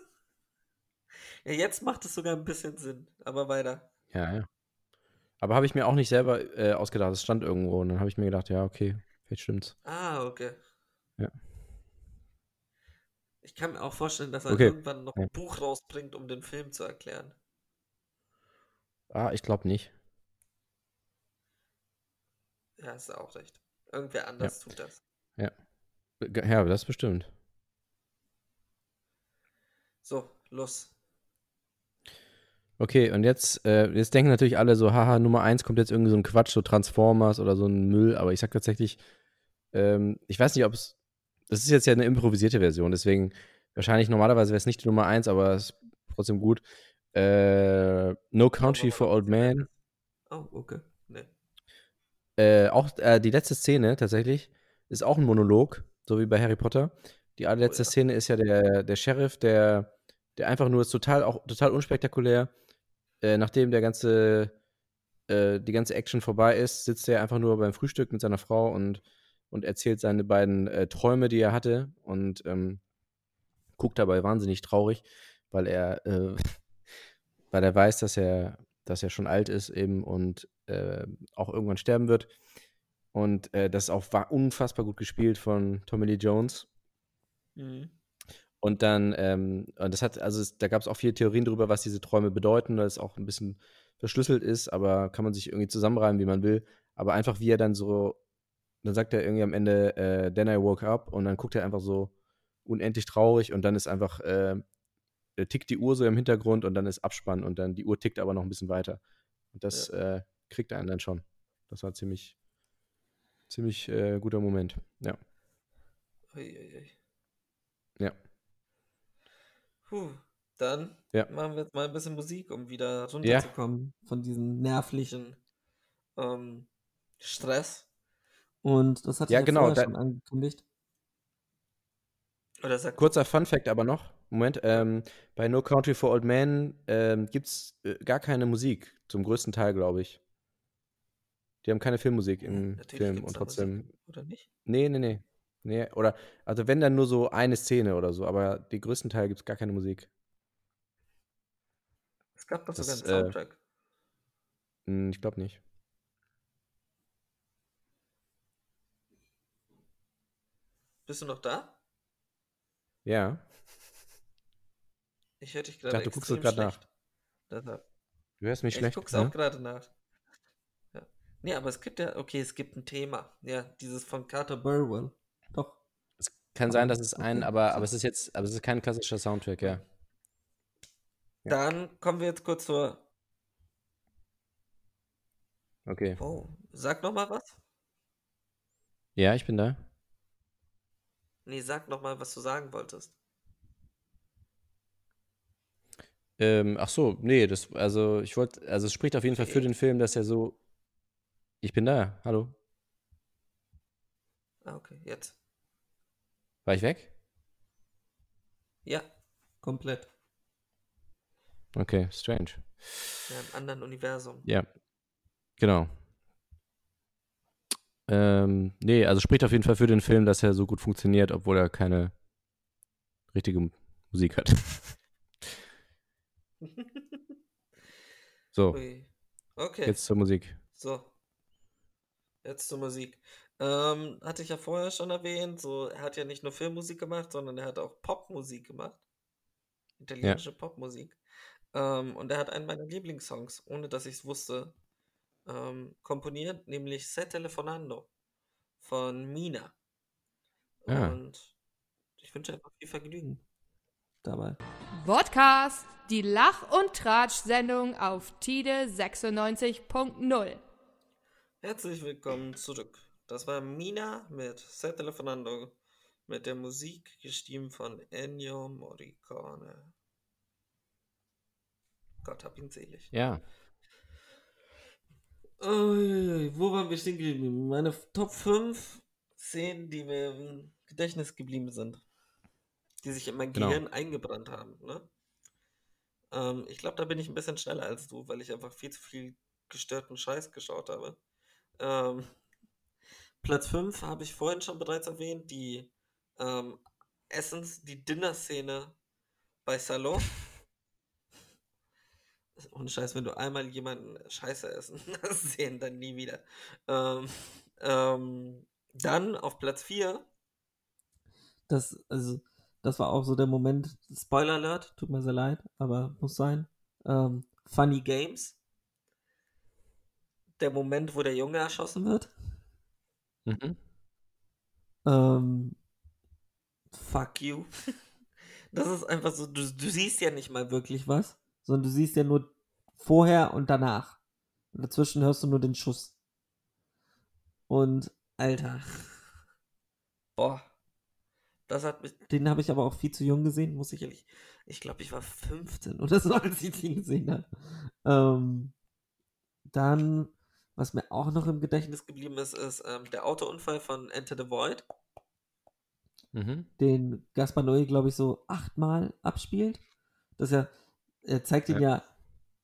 Ja, jetzt macht es sogar ein bisschen Sinn, aber weiter. Ja, ja. Aber habe ich mir auch nicht selber äh, ausgedacht. Es stand irgendwo und dann habe ich mir gedacht, ja, okay, vielleicht stimmt's. Ah, okay. Ja. Ich kann mir auch vorstellen, dass er Okay. irgendwann noch Ja. ein Buch rausbringt, um den Film zu erklären. Ah, ich glaube nicht. Ja, hast du auch recht. Irgendwer anders tut das. Ge- Ja, das bestimmt. So, los. Okay, und jetzt, äh, jetzt denken natürlich alle so, haha, Nummer eins kommt jetzt irgendwie so ein Quatsch, so Transformers oder so ein Müll, aber ich sag tatsächlich, ähm, ich weiß nicht, ob es, das ist jetzt ja eine improvisierte Version, deswegen wahrscheinlich normalerweise wäre es nicht die Nummer eins, aber es ist trotzdem gut. Äh, no Country for Old Man. Oh, okay. Nee. Äh, auch äh, die letzte Szene tatsächlich ist auch ein Monolog, so wie bei Harry Potter. Die allerletzte Oh ja. Szene ist ja der, der Sheriff, der, der einfach nur ist total, auch total unspektakulär. Äh, nachdem der ganze, äh, die ganze Action vorbei ist, sitzt er einfach nur beim Frühstück mit seiner Frau und, und erzählt seine beiden äh, Träume, die er hatte und ähm, guckt dabei wahnsinnig traurig, weil er, äh, weil er weiß, dass er, dass er schon alt ist eben und äh, auch irgendwann sterben wird. Und äh, das auch war unfassbar gut gespielt von Tommy Lee Jones. Mhm. Und dann, ähm, und das hat, also es, da gab es auch viele Theorien darüber, was diese Träume bedeuten, weil es auch ein bisschen verschlüsselt ist, aber kann man sich irgendwie zusammenreimen, wie man will. Aber einfach wie er dann so, dann sagt er irgendwie am Ende, äh, then I woke up und dann guckt er einfach so unendlich traurig und dann ist einfach, äh, äh, tickt die Uhr so im Hintergrund und dann ist Abspann und dann die Uhr tickt aber noch ein bisschen weiter. Und das äh, kriegt er einen dann schon. Das war ziemlich, ziemlich äh, guter Moment. Ja. Uiuiui. Ja. Puh, dann Ja. machen wir jetzt mal ein bisschen Musik, um wieder runterzukommen von diesem nervlichen ähm, Stress. Und das hatte Ja, ich genau, da- schon angekündigt. Kurzer Fun-Fact aber noch. Moment. Ähm, bei No Country for Old Men ähm, gibt es äh, gar keine Musik. Zum größten Teil, glaube ich. Die haben keine Filmmusik im Natürlich Film und trotzdem. Musik, oder nicht? Nee, nee, nee. Nee, oder, also wenn dann nur so eine Szene oder so, aber die größten Teil gibt es gar keine Musik. Es gab doch sogar einen äh, Soundtrack. Hm, ich glaube nicht. Bist du noch da? Ja. Ich höre dich Ich gerade dachte, du guckst gerade nach. Deshalb. Du hörst mich Ja, schlecht. Ich guck's ne? auch gerade nach. Ja. Nee, aber es gibt ja, okay, es gibt ein Thema. Ja, dieses von Carter Burwell. Doch. Es kann sein, dass es ein, okay, aber, aber es ist jetzt, aber es ist kein klassischer Soundtrack, ja. Ja. Dann kommen wir jetzt kurz zur. Okay. Oh, sag noch mal was. Ja, ich bin da. Nee, sag noch mal, was du sagen wolltest. Ähm, ach so, nee, das, also ich wollte, also es spricht auf jeden Fall für Okay. den Film, dass er so. Ich bin da, hallo. Ah, okay, jetzt. War ich weg? Ja, komplett. Okay, strange. Ja, im anderen Universum. Ja, genau. Ähm, nee, also spricht auf jeden Fall für den Film, dass er so gut funktioniert, obwohl er keine richtige Musik hat. So. Okay. jetzt zur Musik. So. Jetzt zur Musik. Ähm, hatte ich ja vorher schon erwähnt, so, er hat ja nicht nur Filmmusik gemacht, sondern er hat auch Popmusik gemacht. Italienische Popmusik. Ähm, und er hat einen meiner Lieblingssongs, ohne dass ich es wusste, ähm, komponiert, nämlich Se Telefonando von Mina. Ja. Und ich wünsche einfach viel Vergnügen dabei. Podcast, die Lach- und Tratsch-Sendung auf Tide 96.0. Herzlich willkommen zurück. Das war Mina mit Se Telefonando mit der Musik gestimmt von Ennio Morricone. Gott hab ihn selig. Ja. Uiuiui, wo waren wir stehen geblieben? Meine Top 5 Szenen, die mir im Gedächtnis geblieben sind. Die sich in mein Genau. Gehirn eingebrannt haben. Ne? Ähm, ich glaube, da bin ich ein bisschen schneller als du, weil ich einfach viel zu viel gestörten Scheiß geschaut habe. Ähm, Platz 5 habe ich vorhin schon bereits erwähnt, die ähm, Essens, die Dinner-Szene bei Salon. Ohne Scheiß, wenn du einmal jemanden Scheiße essen sehen, dann nie wieder. Ähm, ähm, dann auf Platz 4. Das, also, das war auch so der Moment. Spoiler Alert, tut mir sehr leid, aber muss sein. Ähm, Funny Games. Der Moment, wo der Junge erschossen wird. Mhm. Ähm, fuck you. Das ist einfach so, du, du siehst ja nicht mal wirklich was, sondern du siehst ja nur vorher und danach. Und dazwischen hörst du nur den Schuss. Und, Alter. Boah. Das hat mich, den habe ich aber auch viel zu jung gesehen, muss ich ehrlich. Ich glaube, ich war 15 oder so, als ich den gesehen habe. Ähm, dann, was mir auch noch im Gedächtnis geblieben ist, ist ähm, der Autounfall von Enter the Void Mhm. den Gaspar Noé, glaube ich, so achtmal abspielt. Das ja, er zeigt ihn ja,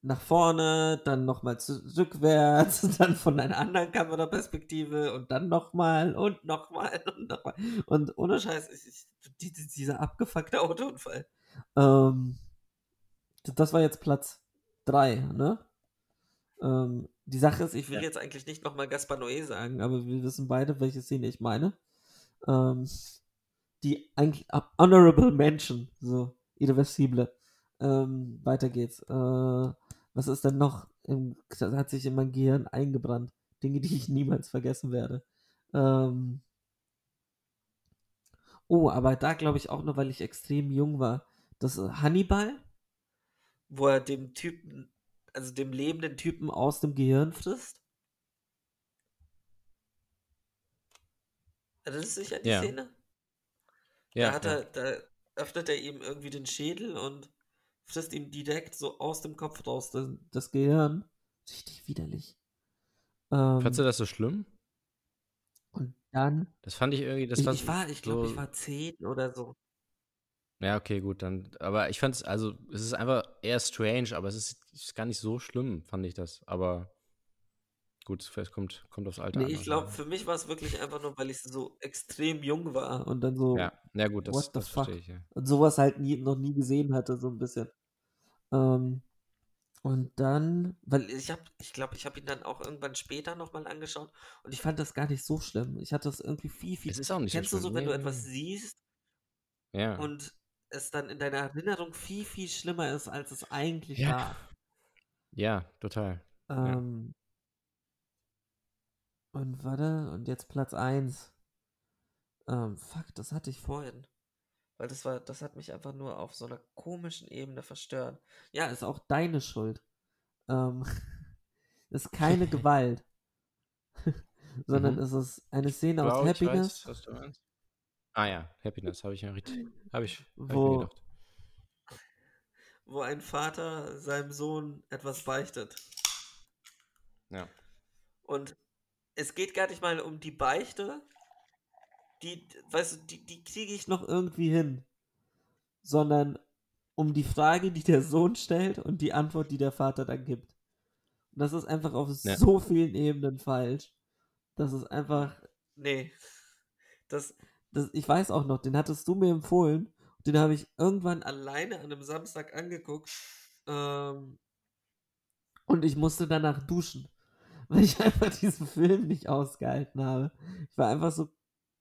nach vorne, dann nochmal rückwärts, dann von einer anderen Kameraperspektive und dann nochmal und nochmal und nochmal. Und ohne Scheiß, ich, ich, die, die, dieser abgefuckte Autounfall. Ähm, das war jetzt Platz 3, ne? Ähm, die Sache ist, ich will Ja. jetzt eigentlich nicht nochmal Gaspar Noé sagen, aber wir wissen beide, welche Szene ich meine. Ähm, die eigentlich ab- Honorable Mention, so, irreversible. Ähm, weiter geht's. Äh, was ist denn noch? Im, das hat sich in mein Gehirn eingebrannt. Dinge, die ich niemals vergessen werde. Ähm, oh, aber da glaube ich auch nur, weil ich extrem jung war. Das äh, Hannibal, wo er dem Typen, also dem lebenden Typen aus dem Gehirn frisst. Das ist sicher die Ja. Szene. Ja, da, hat er, da öffnet er ihm irgendwie den Schädel und frisst ihm direkt so aus dem Kopf raus das, das Gehirn. Richtig widerlich. Ähm, Fandst du das so schlimm? und dann. Das fand ich irgendwie, das ich, war, ich war, ich glaube, so, ich war zehn oder so. Ja, okay, gut, dann. Aber ich fand es, also, es ist einfach eher strange, aber es ist, ist gar nicht so schlimm, fand ich das. Aber gut, vielleicht kommt, kommt aufs Alter Nee, an. ich glaube, für mich war es wirklich einfach nur, weil ich so extrem jung war und dann so Ja, ja, gut, das, What the das fuck? verstehe ich, ja. und sowas halt nie, noch nie gesehen hatte, so ein bisschen. Ähm, und dann, weil ich habe, ich glaube, ich habe ihn dann auch irgendwann später nochmal angeschaut und ich fand das gar nicht so schlimm. Ich hatte das irgendwie viel, viel. Es ist auch nicht Kennst so du so, wenn du Nee, etwas nee. siehst Ja. und es dann in deiner Erinnerung viel, viel schlimmer ist, als es eigentlich Ja. war? ja, total. Ja. Ähm, und warte, und jetzt Platz 1. Ähm, fuck, das hatte ich vorhin. Weil das war, das hat mich einfach nur auf so einer komischen Ebene verstört. Ja, ist auch deine Schuld. Ähm, ist keine Gewalt. Sondern Mhm. es ist eine Szene aus Glaub, ich Happiness, weiß. Ah ja, Happiness, habe ich ja richtig. Habe ich, hab ich Wo- mir gedacht. wo ein Vater seinem Sohn etwas beichtet. Ja. Und es geht gar nicht mal um die Beichte. Die, weißt du, die, die kriege ich noch irgendwie hin. Sondern um die Frage, die der Sohn stellt und die Antwort, die der Vater dann gibt. Und das ist einfach auf Ja. so vielen Ebenen falsch. Das ist einfach. Nee. Das, das, ich weiß auch noch, den hattest du mir empfohlen. Den habe ich irgendwann alleine an einem Samstag angeguckt. Ähm, und ich musste danach duschen. Weil ich einfach diesen Film nicht ausgehalten habe. Ich war einfach so.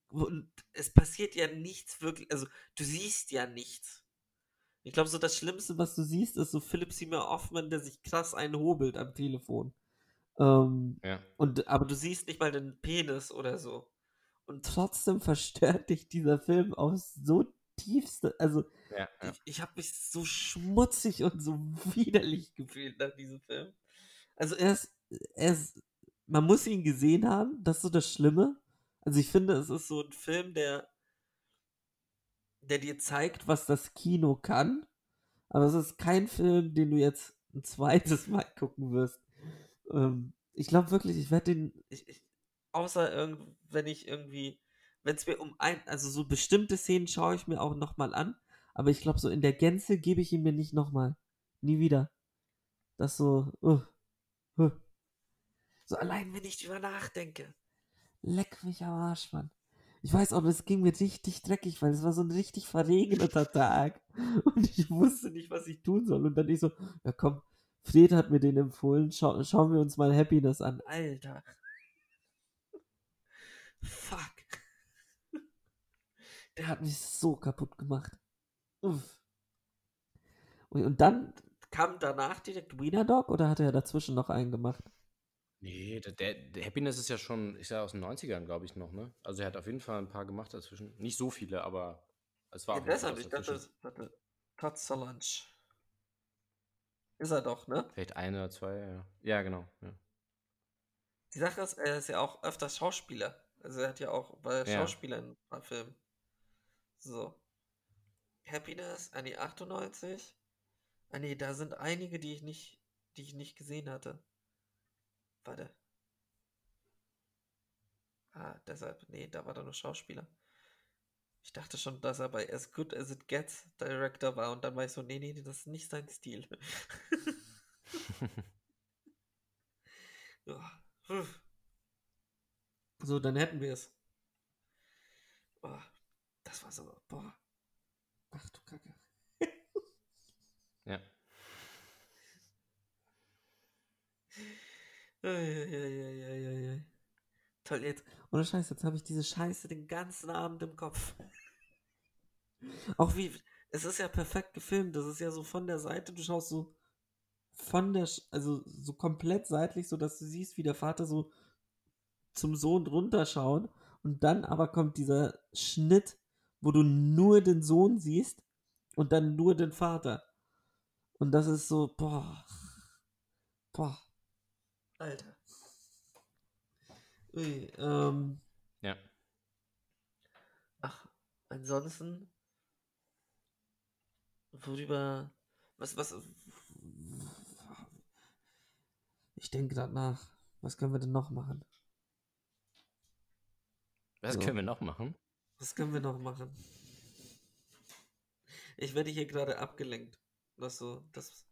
Und es passiert ja nichts wirklich. Also, du siehst ja nichts. Ich glaube, so das Schlimmste, was du siehst, ist so Philipp Seymour Hoffman, der sich krass einhobelt am Telefon. Ähm, Ja. und, aber du siehst nicht mal den Penis oder so. Und trotzdem verstört dich dieser Film aufs so tiefste. Also, Ja, ja. ich, ich habe mich so schmutzig und so widerlich gefühlt nach diesem Film. Also, er ist, er ist, man muss ihn gesehen haben, das ist so das Schlimme. Also, ich finde, es ist so ein Film, der, der dir zeigt, was das Kino kann. Aber es ist kein Film, den du jetzt ein zweites Mal gucken wirst. Ähm, ich glaube wirklich, ich werde den. Ich, ich, außer irgend, wenn ich irgendwie. Wenn es mir um ein. Also so bestimmte Szenen schaue ich mir auch nochmal an. Aber ich glaube, so in der Gänze gebe ich ihn mir nicht nochmal. Nie wieder. Das so. Uh, uh. So allein, wenn ich drüber nachdenke. Leck mich am Arsch, Mann. Ich weiß auch, es ging mir richtig dreckig, weil es war so ein richtig verregneter Tag. Und ich wusste nicht, was ich tun soll. Und dann ich so, ja komm, Fred hat mir den empfohlen, schau, schauen wir uns mal Happiness an. Alter. Fuck. Der hat mich so kaputt gemacht. Uff. Und, dann kam danach direkt Wiener Dog oder hat er dazwischen noch einen gemacht? Nee, der, der, Happiness ist ja schon, ist ja aus den 90ern, glaube ich, noch, ne? Also er hat auf jeden Fall ein paar gemacht dazwischen. Nicht so viele, aber es war Ja, auf jeden Fall deshalb, ich dachte, dazwischen. warte, Todd Solange. Ist er doch, ne? Vielleicht eine oder zwei, ja. Ja, genau. Ja. Die Sache ist, er ist ja auch öfter Schauspieler. Also er hat ja auch bei Ja. Schauspielern in ein paar Filmen. So. Happiness, ah nee, 98. Ah nee, da sind einige, die ich nicht, die ich nicht gesehen hatte. Warte. Ah, deshalb, nee, da war er nur Schauspieler. Ich dachte schon, dass er bei As Good As It Gets Director war und dann war ich so, nee, nee, das ist nicht sein Stil. Ja. So, dann hätten wir es. Boah, das war so, boah. Ach du Kacke. ja. Eieieiei. Toll, jetzt. Ohne Scheiß, jetzt habe ich diese Scheiße den ganzen Abend im Kopf. Auch wie. Es ist ja perfekt gefilmt. Das ist ja so von der Seite, du schaust so von der, also so komplett seitlich, so dass du siehst, wie der Vater so zum Sohn runterschaut und dann aber kommt dieser Schnitt, wo du nur den Sohn siehst und dann nur den Vater. Und das ist so, boah. Boah. Alter. Ui, ähm, Ja. ach, ansonsten, worüber, was, was, ich denke gerade nach, was können wir denn noch machen? Was So. können wir noch machen? Was können wir noch machen? Ich werde hier gerade abgelenkt. Das so, das,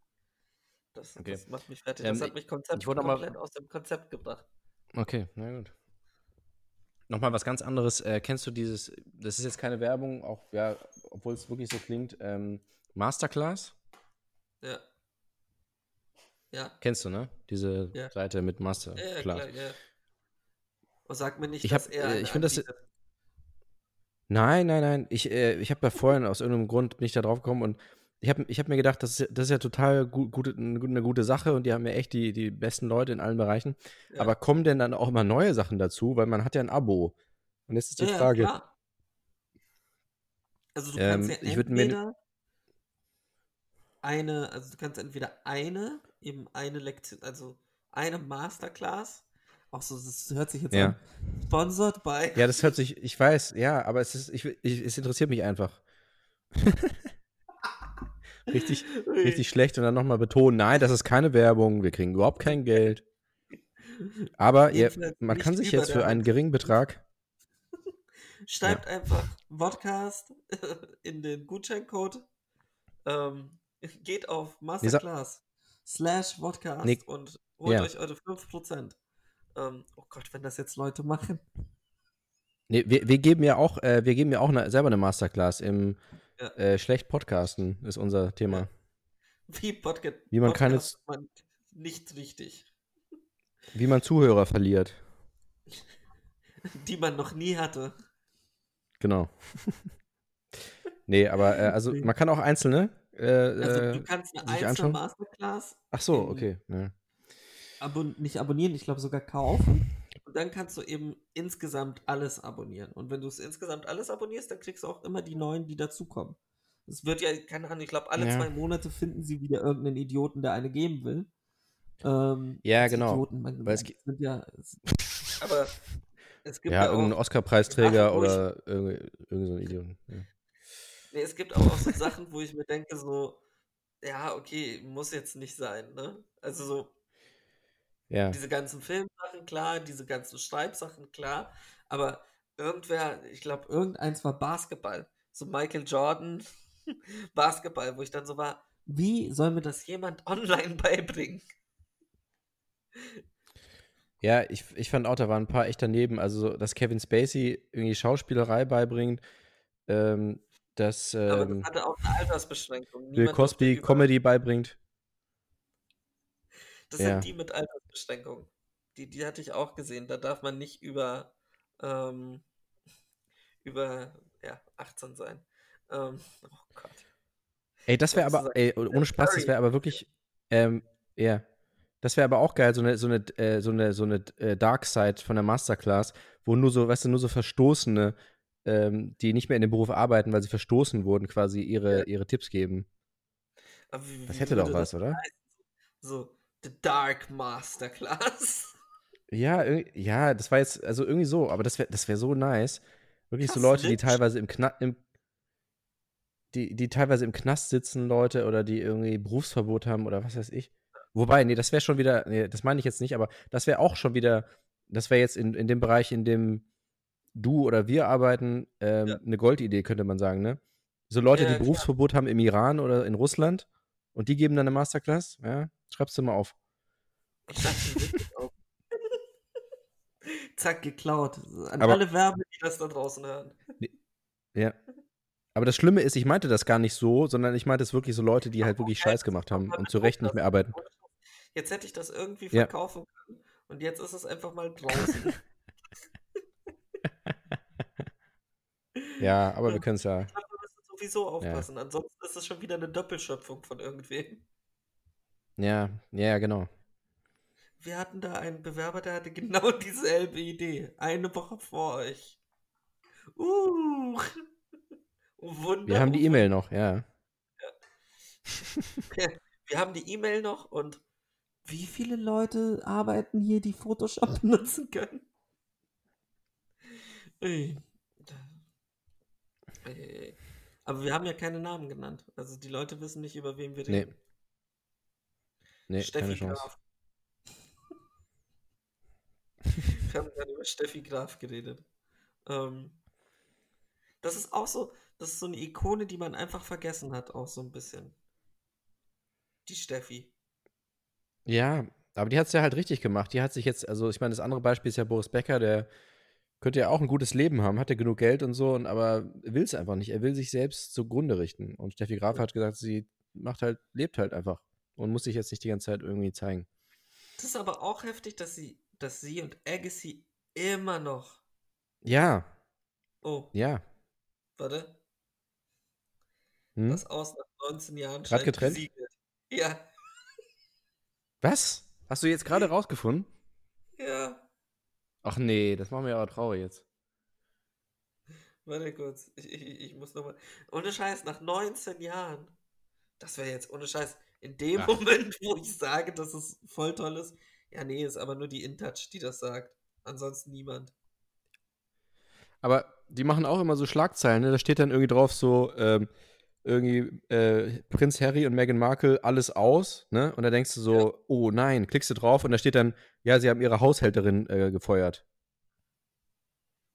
das, Okay. das macht mich fertig. Ähm, das hat mich Konzept, ich noch mal- komplett aus dem Konzept gebracht. Okay, na gut. Nochmal was ganz anderes. Äh, kennst du dieses, das ist jetzt keine Werbung, auch, ja, obwohl es wirklich so klingt, ähm, Masterclass? Ja. Ja. Kennst du, ne? Diese Ja. Seite mit Ja, ja, Masterclass. klar, ja. Und sag mir nicht, Ich dass hab, er äh, ich find das-. Nein, nein, nein. Ich, äh, ich habe da vorhin aus irgendeinem Grund bin ich da drauf gekommen und ich habe ich hab mir gedacht, das ist, das ist ja total gut, gute, eine gute- Sache und die haben ja echt die, die besten Leute in allen Bereichen. Ja. Aber kommen denn dann auch immer neue Sachen dazu? Weil man hat ja ein Abo. Und jetzt ist die Ja, ja, Frage, klar. Also du Ähm, kannst ja würd mir- entweder eine, also du kannst entweder eine, eben eine Lektion, also eine Masterclass, auch so, das hört sich jetzt Ja. an, sponsored by, ja, das hört sich, ich weiß, ja, aber es ist, ich, ich, es interessiert mich einfach. richtig, Ui. richtig schlecht und dann nochmal betonen, nein, das ist keine Werbung, wir kriegen überhaupt kein Geld. Aber ihr, man kann sich jetzt für einen geringen Betrag, Schreibt einfach Podcast in den Gutscheincode. Ähm, geht auf Masterclass slash Podcast Nee, und holt ja. euch eure 5%. Ähm, oh Gott, wenn das jetzt Leute machen. nee, wir, wir geben ja auch, äh, wir geben ja auch ne, selber eine Masterclass im Ja. äh, schlecht Podcasten, ist unser Thema. Wie Podcast, Wie man keine- man nicht richtig. Wie man Zuhörer verliert. Die man noch nie hatte. Genau. nee, aber äh, also man kann auch einzelne. Äh, Also äh, du kannst eine einzelne anschauen? Masterclass ach so, okay. Ja. Abon nicht abonnieren, ich glaube sogar kaufen. Und dann kannst du eben insgesamt alles abonnieren. Und wenn du es insgesamt alles abonnierst, dann kriegst du auch immer die neuen, die dazukommen. Es wird ja, keine Ahnung, ich glaube, alle Ja. zwei Monate finden sie wieder irgendeinen Idioten, der eine geben will. Ähm, Ja, genau. Idioten, man, Weil es sind ja. Es, aber es gibt Ja, ja, irgendein auch, Oscar-Preisträger ich- oder irgendwie, irgendwie so ein Idioten. Ja. nee, es gibt aber auch so Sachen, wo ich mir denke, so, ja, okay, muss jetzt nicht sein, ne? Also so, ja. diese ganzen Filmsachen, klar, diese ganzen Schreibsachen, klar, aber irgendwer, ich glaube, irgendeins war Basketball. So Michael Jordan, Basketball, wo ich dann so war, wie soll mir das jemand online beibringen? Ja, ich, ich fand auch, da waren ein paar echt daneben. Also, so, dass Kevin Spacey irgendwie Schauspielerei beibringt, ähm, dass Aber ähm, das hatte auch eine Altersbeschränkung. Bill Niemand Cosby Comedy beibringt. Das Ja. sind die mit Altersbeschränkung. Die, die hatte ich auch gesehen. Da darf man nicht über, ähm, über ja, 18 sein. Ähm, oh Gott. Ey, das wäre aber, ey, ohne Spaß, das wäre aber wirklich, ähm, ja. Das wäre aber auch geil, so eine, so eine, äh, so eine, so eine äh, Dark Side von der Masterclass, wo nur so, weißt du, nur so Verstoßene, ähm, die nicht mehr in dem Beruf arbeiten, weil sie verstoßen wurden, quasi ihre, ihre Tipps geben. Wie, Das hätte doch was, oder? So, The Dark Masterclass. Ja, ja, das war jetzt, also irgendwie so, aber das wäre das wär so nice. Wirklich so Krass, Leute, die teilweise im Knast, im, die, die teilweise im Knast sitzen, Leute, oder die irgendwie Berufsverbot haben oder was weiß ich. Wobei, nee, das wäre schon wieder, nee, das meine ich jetzt nicht, aber das wäre auch schon wieder, das wäre jetzt in, in dem Bereich, in dem du oder wir arbeiten, ähm, Ja. eine Goldidee, könnte man sagen, ne? So Leute, Ja, die klar. Berufsverbot haben im Iran oder in Russland und die geben dann eine Masterclass, ja, schreibst du mal auf. Ich. Zack, geklaut. An Aber- alle Werbe, die das da draußen hören. Ja. Aber das Schlimme ist, ich meinte das gar nicht so, sondern ich meinte es wirklich so Leute, die halt wirklich Scheiß gemacht haben und zu Recht nicht mehr arbeiten. Jetzt hätte ich das irgendwie Ja. verkaufen können. Und jetzt ist es einfach mal draußen. Ja, aber wir können es ja. Ich glaube, wir müssen sowieso aufpassen. Ansonsten ist es schon wieder eine Doppelschöpfung von irgendwem. Ja, ja, genau. Wir hatten da einen Bewerber, der hatte genau dieselbe Idee. Eine Woche vor euch. Uh. Oh, Wunder, Wir haben die oh E-Mail noch, ja. Wunder. Wir haben die E-Mail noch und wie viele Leute arbeiten hier, die Photoshop benutzen können? Ey. Aber wir haben ja keine Namen genannt. Also die Leute wissen nicht, über wen wir reden. Nee, Steffi keine Chance. Graf. Wir haben gerade über Steffi Graf geredet. Ähm, das ist auch so, das ist so eine Ikone, die man einfach vergessen hat, auch so ein bisschen. Die Steffi. Ja, aber die hat es ja halt richtig gemacht. Die hat sich jetzt, also ich meine, das andere Beispiel ist ja Boris Becker, der könnte ja auch ein gutes Leben haben, hat ja genug Geld und so, und, aber will es einfach nicht. Er will sich selbst zugrunde richten. Und Steffi Graf hat gesagt, sie macht halt, lebt halt einfach und muss sich jetzt nicht die ganze Zeit irgendwie zeigen. Das ist aber auch heftig, dass sie, dass sie und Agassi immer noch. Ja, Oh, ja. warte. Hm? Das aus nach 19 Jahren. Grad scheint getrennt? besiegelt. Ja, Was? Hast du jetzt gerade rausgefunden? ja. Ach nee, das macht mir aber traurig jetzt. Warte kurz. Ich, ich, ich muss nochmal. Ohne Scheiß, nach 19 Jahren. Das wäre jetzt ohne Scheiß. In dem Ach. Moment, wo ich sage, dass es voll toll ist. Ja, nee, ist aber nur die InTouch, die das sagt. Ansonsten niemand. Aber die machen auch immer so Schlagzeilen, ne? Da steht dann irgendwie drauf so, ähm, irgendwie äh, Prinz Harry und Meghan Markle alles aus, ne? Und da denkst du so, oh nein, klickst du drauf und da steht dann, ja, sie haben ihre Haushälterin äh, gefeuert.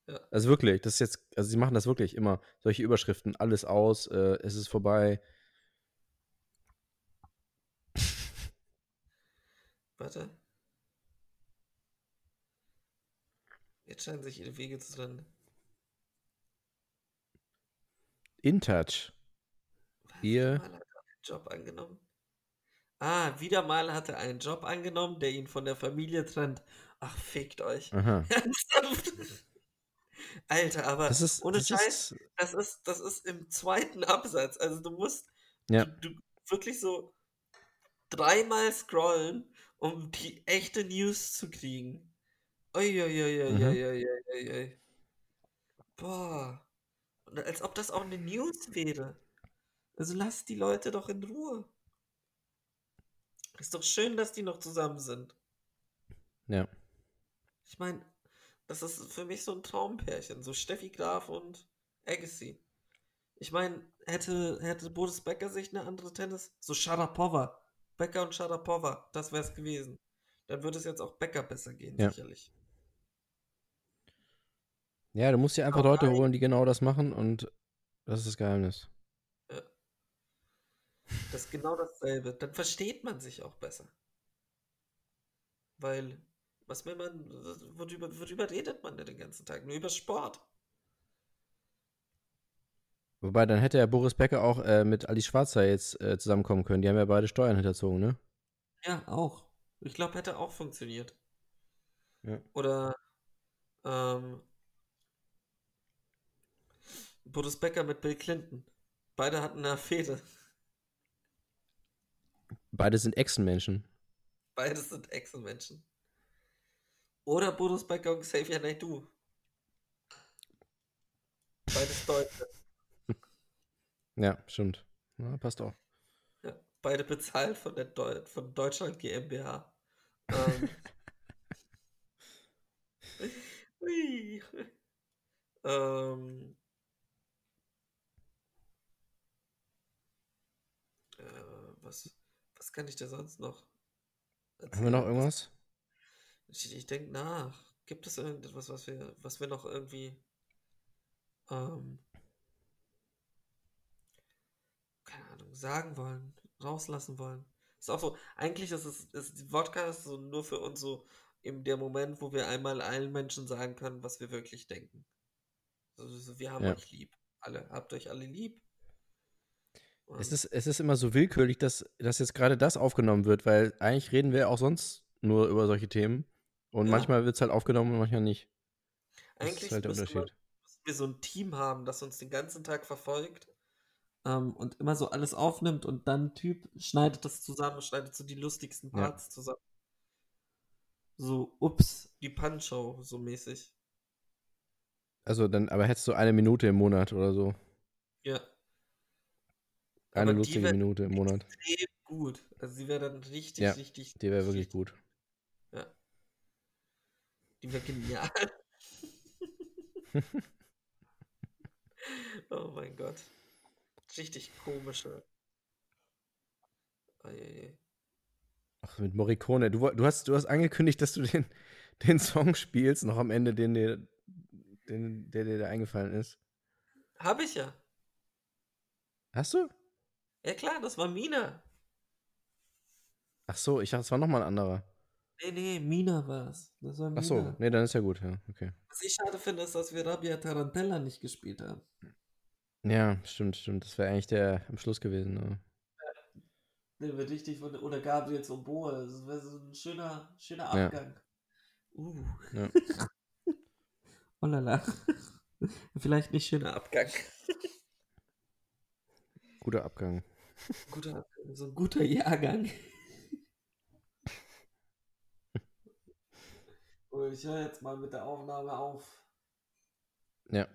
Ja. Also wirklich, das ist jetzt, also sie machen das wirklich immer, solche Überschriften, alles aus, äh, es ist vorbei. Warte. Jetzt scheinen sich ihre Wege zu trennen. In Touch. Ihr- Wieder mal hat er einen Job angenommen. Ah, wieder mal hat er einen Job angenommen, der ihn von der Familie trennt. Ach, fickt euch. Alter, aber Das ist, ohne das Scheiß, ist, das ist, das ist im zweiten Absatz. Also du musst Ja. du, du wirklich so dreimal scrollen um die echte News zu kriegen. Mhm. Uiuiuiuiuiuiui. Boah. Und als ob das auch eine News wäre. Also lasst die Leute doch in Ruhe. Ist doch schön, dass die noch zusammen sind. Ja. Ich meine, das ist für mich so ein Traumpärchen. So Steffi Graf und Agassi. Ich meine, hätte, hätte Boris Becker sich eine andere Tennis. So Sharapova. Becker und Sharapova. Das wäre es gewesen. Dann würde es jetzt auch Becker besser gehen, Ja. sicherlich. Ja, du musst dir einfach Aber Leute holen, die genau das machen und das ist das Geheimnis. Das ist genau dasselbe. Dann versteht man sich auch besser. Weil, was will man, worüber, worüber redet man denn den ganzen Tag? Nur über Sport. Wobei, dann hätte ja Boris Becker auch äh, mit Ali Schwarzer jetzt äh, zusammenkommen können. Die haben ja beide Steuern hinterzogen, ne? Ja, auch. Ich glaube, hätte auch funktioniert. Ja. Oder ähm, Boris Becker mit Bill Clinton. Beide hatten eine Affäre. Beide sind Echsenmenschen. Beides sind Echsenmenschen. Oder Boris Becker und Xavier Naidoo. Beides Deutsche. Ja, stimmt. Ja, passt auch. Ja, beide bezahlt von der Deu von Deutschland GmbH. Ähm. Ähm. Äh, was, was kann ich dir sonst noch? Haben wir noch erzählen? irgendwas? Ich, ich denke nach. Gibt es irgendetwas, was wir, was wir noch irgendwie ähm, keine Ahnung, sagen wollen, rauslassen wollen? Ist auch so, eigentlich ist es, ist die Wodka ist so nur für uns so in der Moment, wo wir einmal allen Menschen sagen können, was wir wirklich denken. Also, so, wir haben Ja. euch lieb. Alle, habt euch alle lieb. Es ist, es ist immer so willkürlich, dass, dass jetzt gerade das aufgenommen wird, weil eigentlich reden wir auch sonst nur über solche Themen. Und Ja. manchmal wird es halt aufgenommen und manchmal nicht. Das Eigentlich ist halt der man- Unterschied. müssen wir so ein Team haben, das uns den ganzen Tag verfolgt ähm, und immer so alles aufnimmt und dann Typ schneidet das zusammen, schneidet so die lustigsten Ja. Parts zusammen. So, ups, die Punch-Show, so mäßig. Also dann, aber hättest du eine Minute im Monat oder so. Ja. Eine Aber lustige Minute im Monat. extrem gut. Also sie wäre dann richtig, Ja, richtig. Die wäre wirklich gut. Ja. Die wäre genial. oh mein Gott. Richtig komische. Ach, mit Morricone. Du, du, hast, du hast angekündigt, dass du den, den Song spielst, noch am Ende, den dir, den, der dir da eingefallen ist. Hab ich ja. Hast du? Ja klar, das war Mina. Ach so, ich dachte, es war nochmal ein anderer. Nee, nee, Mina war's. Das war Mina. Ach so, nee, dann ist ja gut, ja, okay. Was ich schade finde, ist, dass wir Rabia Tarantella nicht gespielt haben. Ja, stimmt, stimmt. Das wäre eigentlich der am Schluss gewesen. Ne? Der wird richtig von, oder Gabriel zum Boa. Das wäre so ein schöner, schöner Ja. Abgang. Uh. Ja. Oh lala. Vielleicht nicht schöner Abgang. Guter Abgang. Guter Abgang. So ein guter Jahrgang. Oh, ich höre jetzt mal mit der Aufnahme auf. Ja.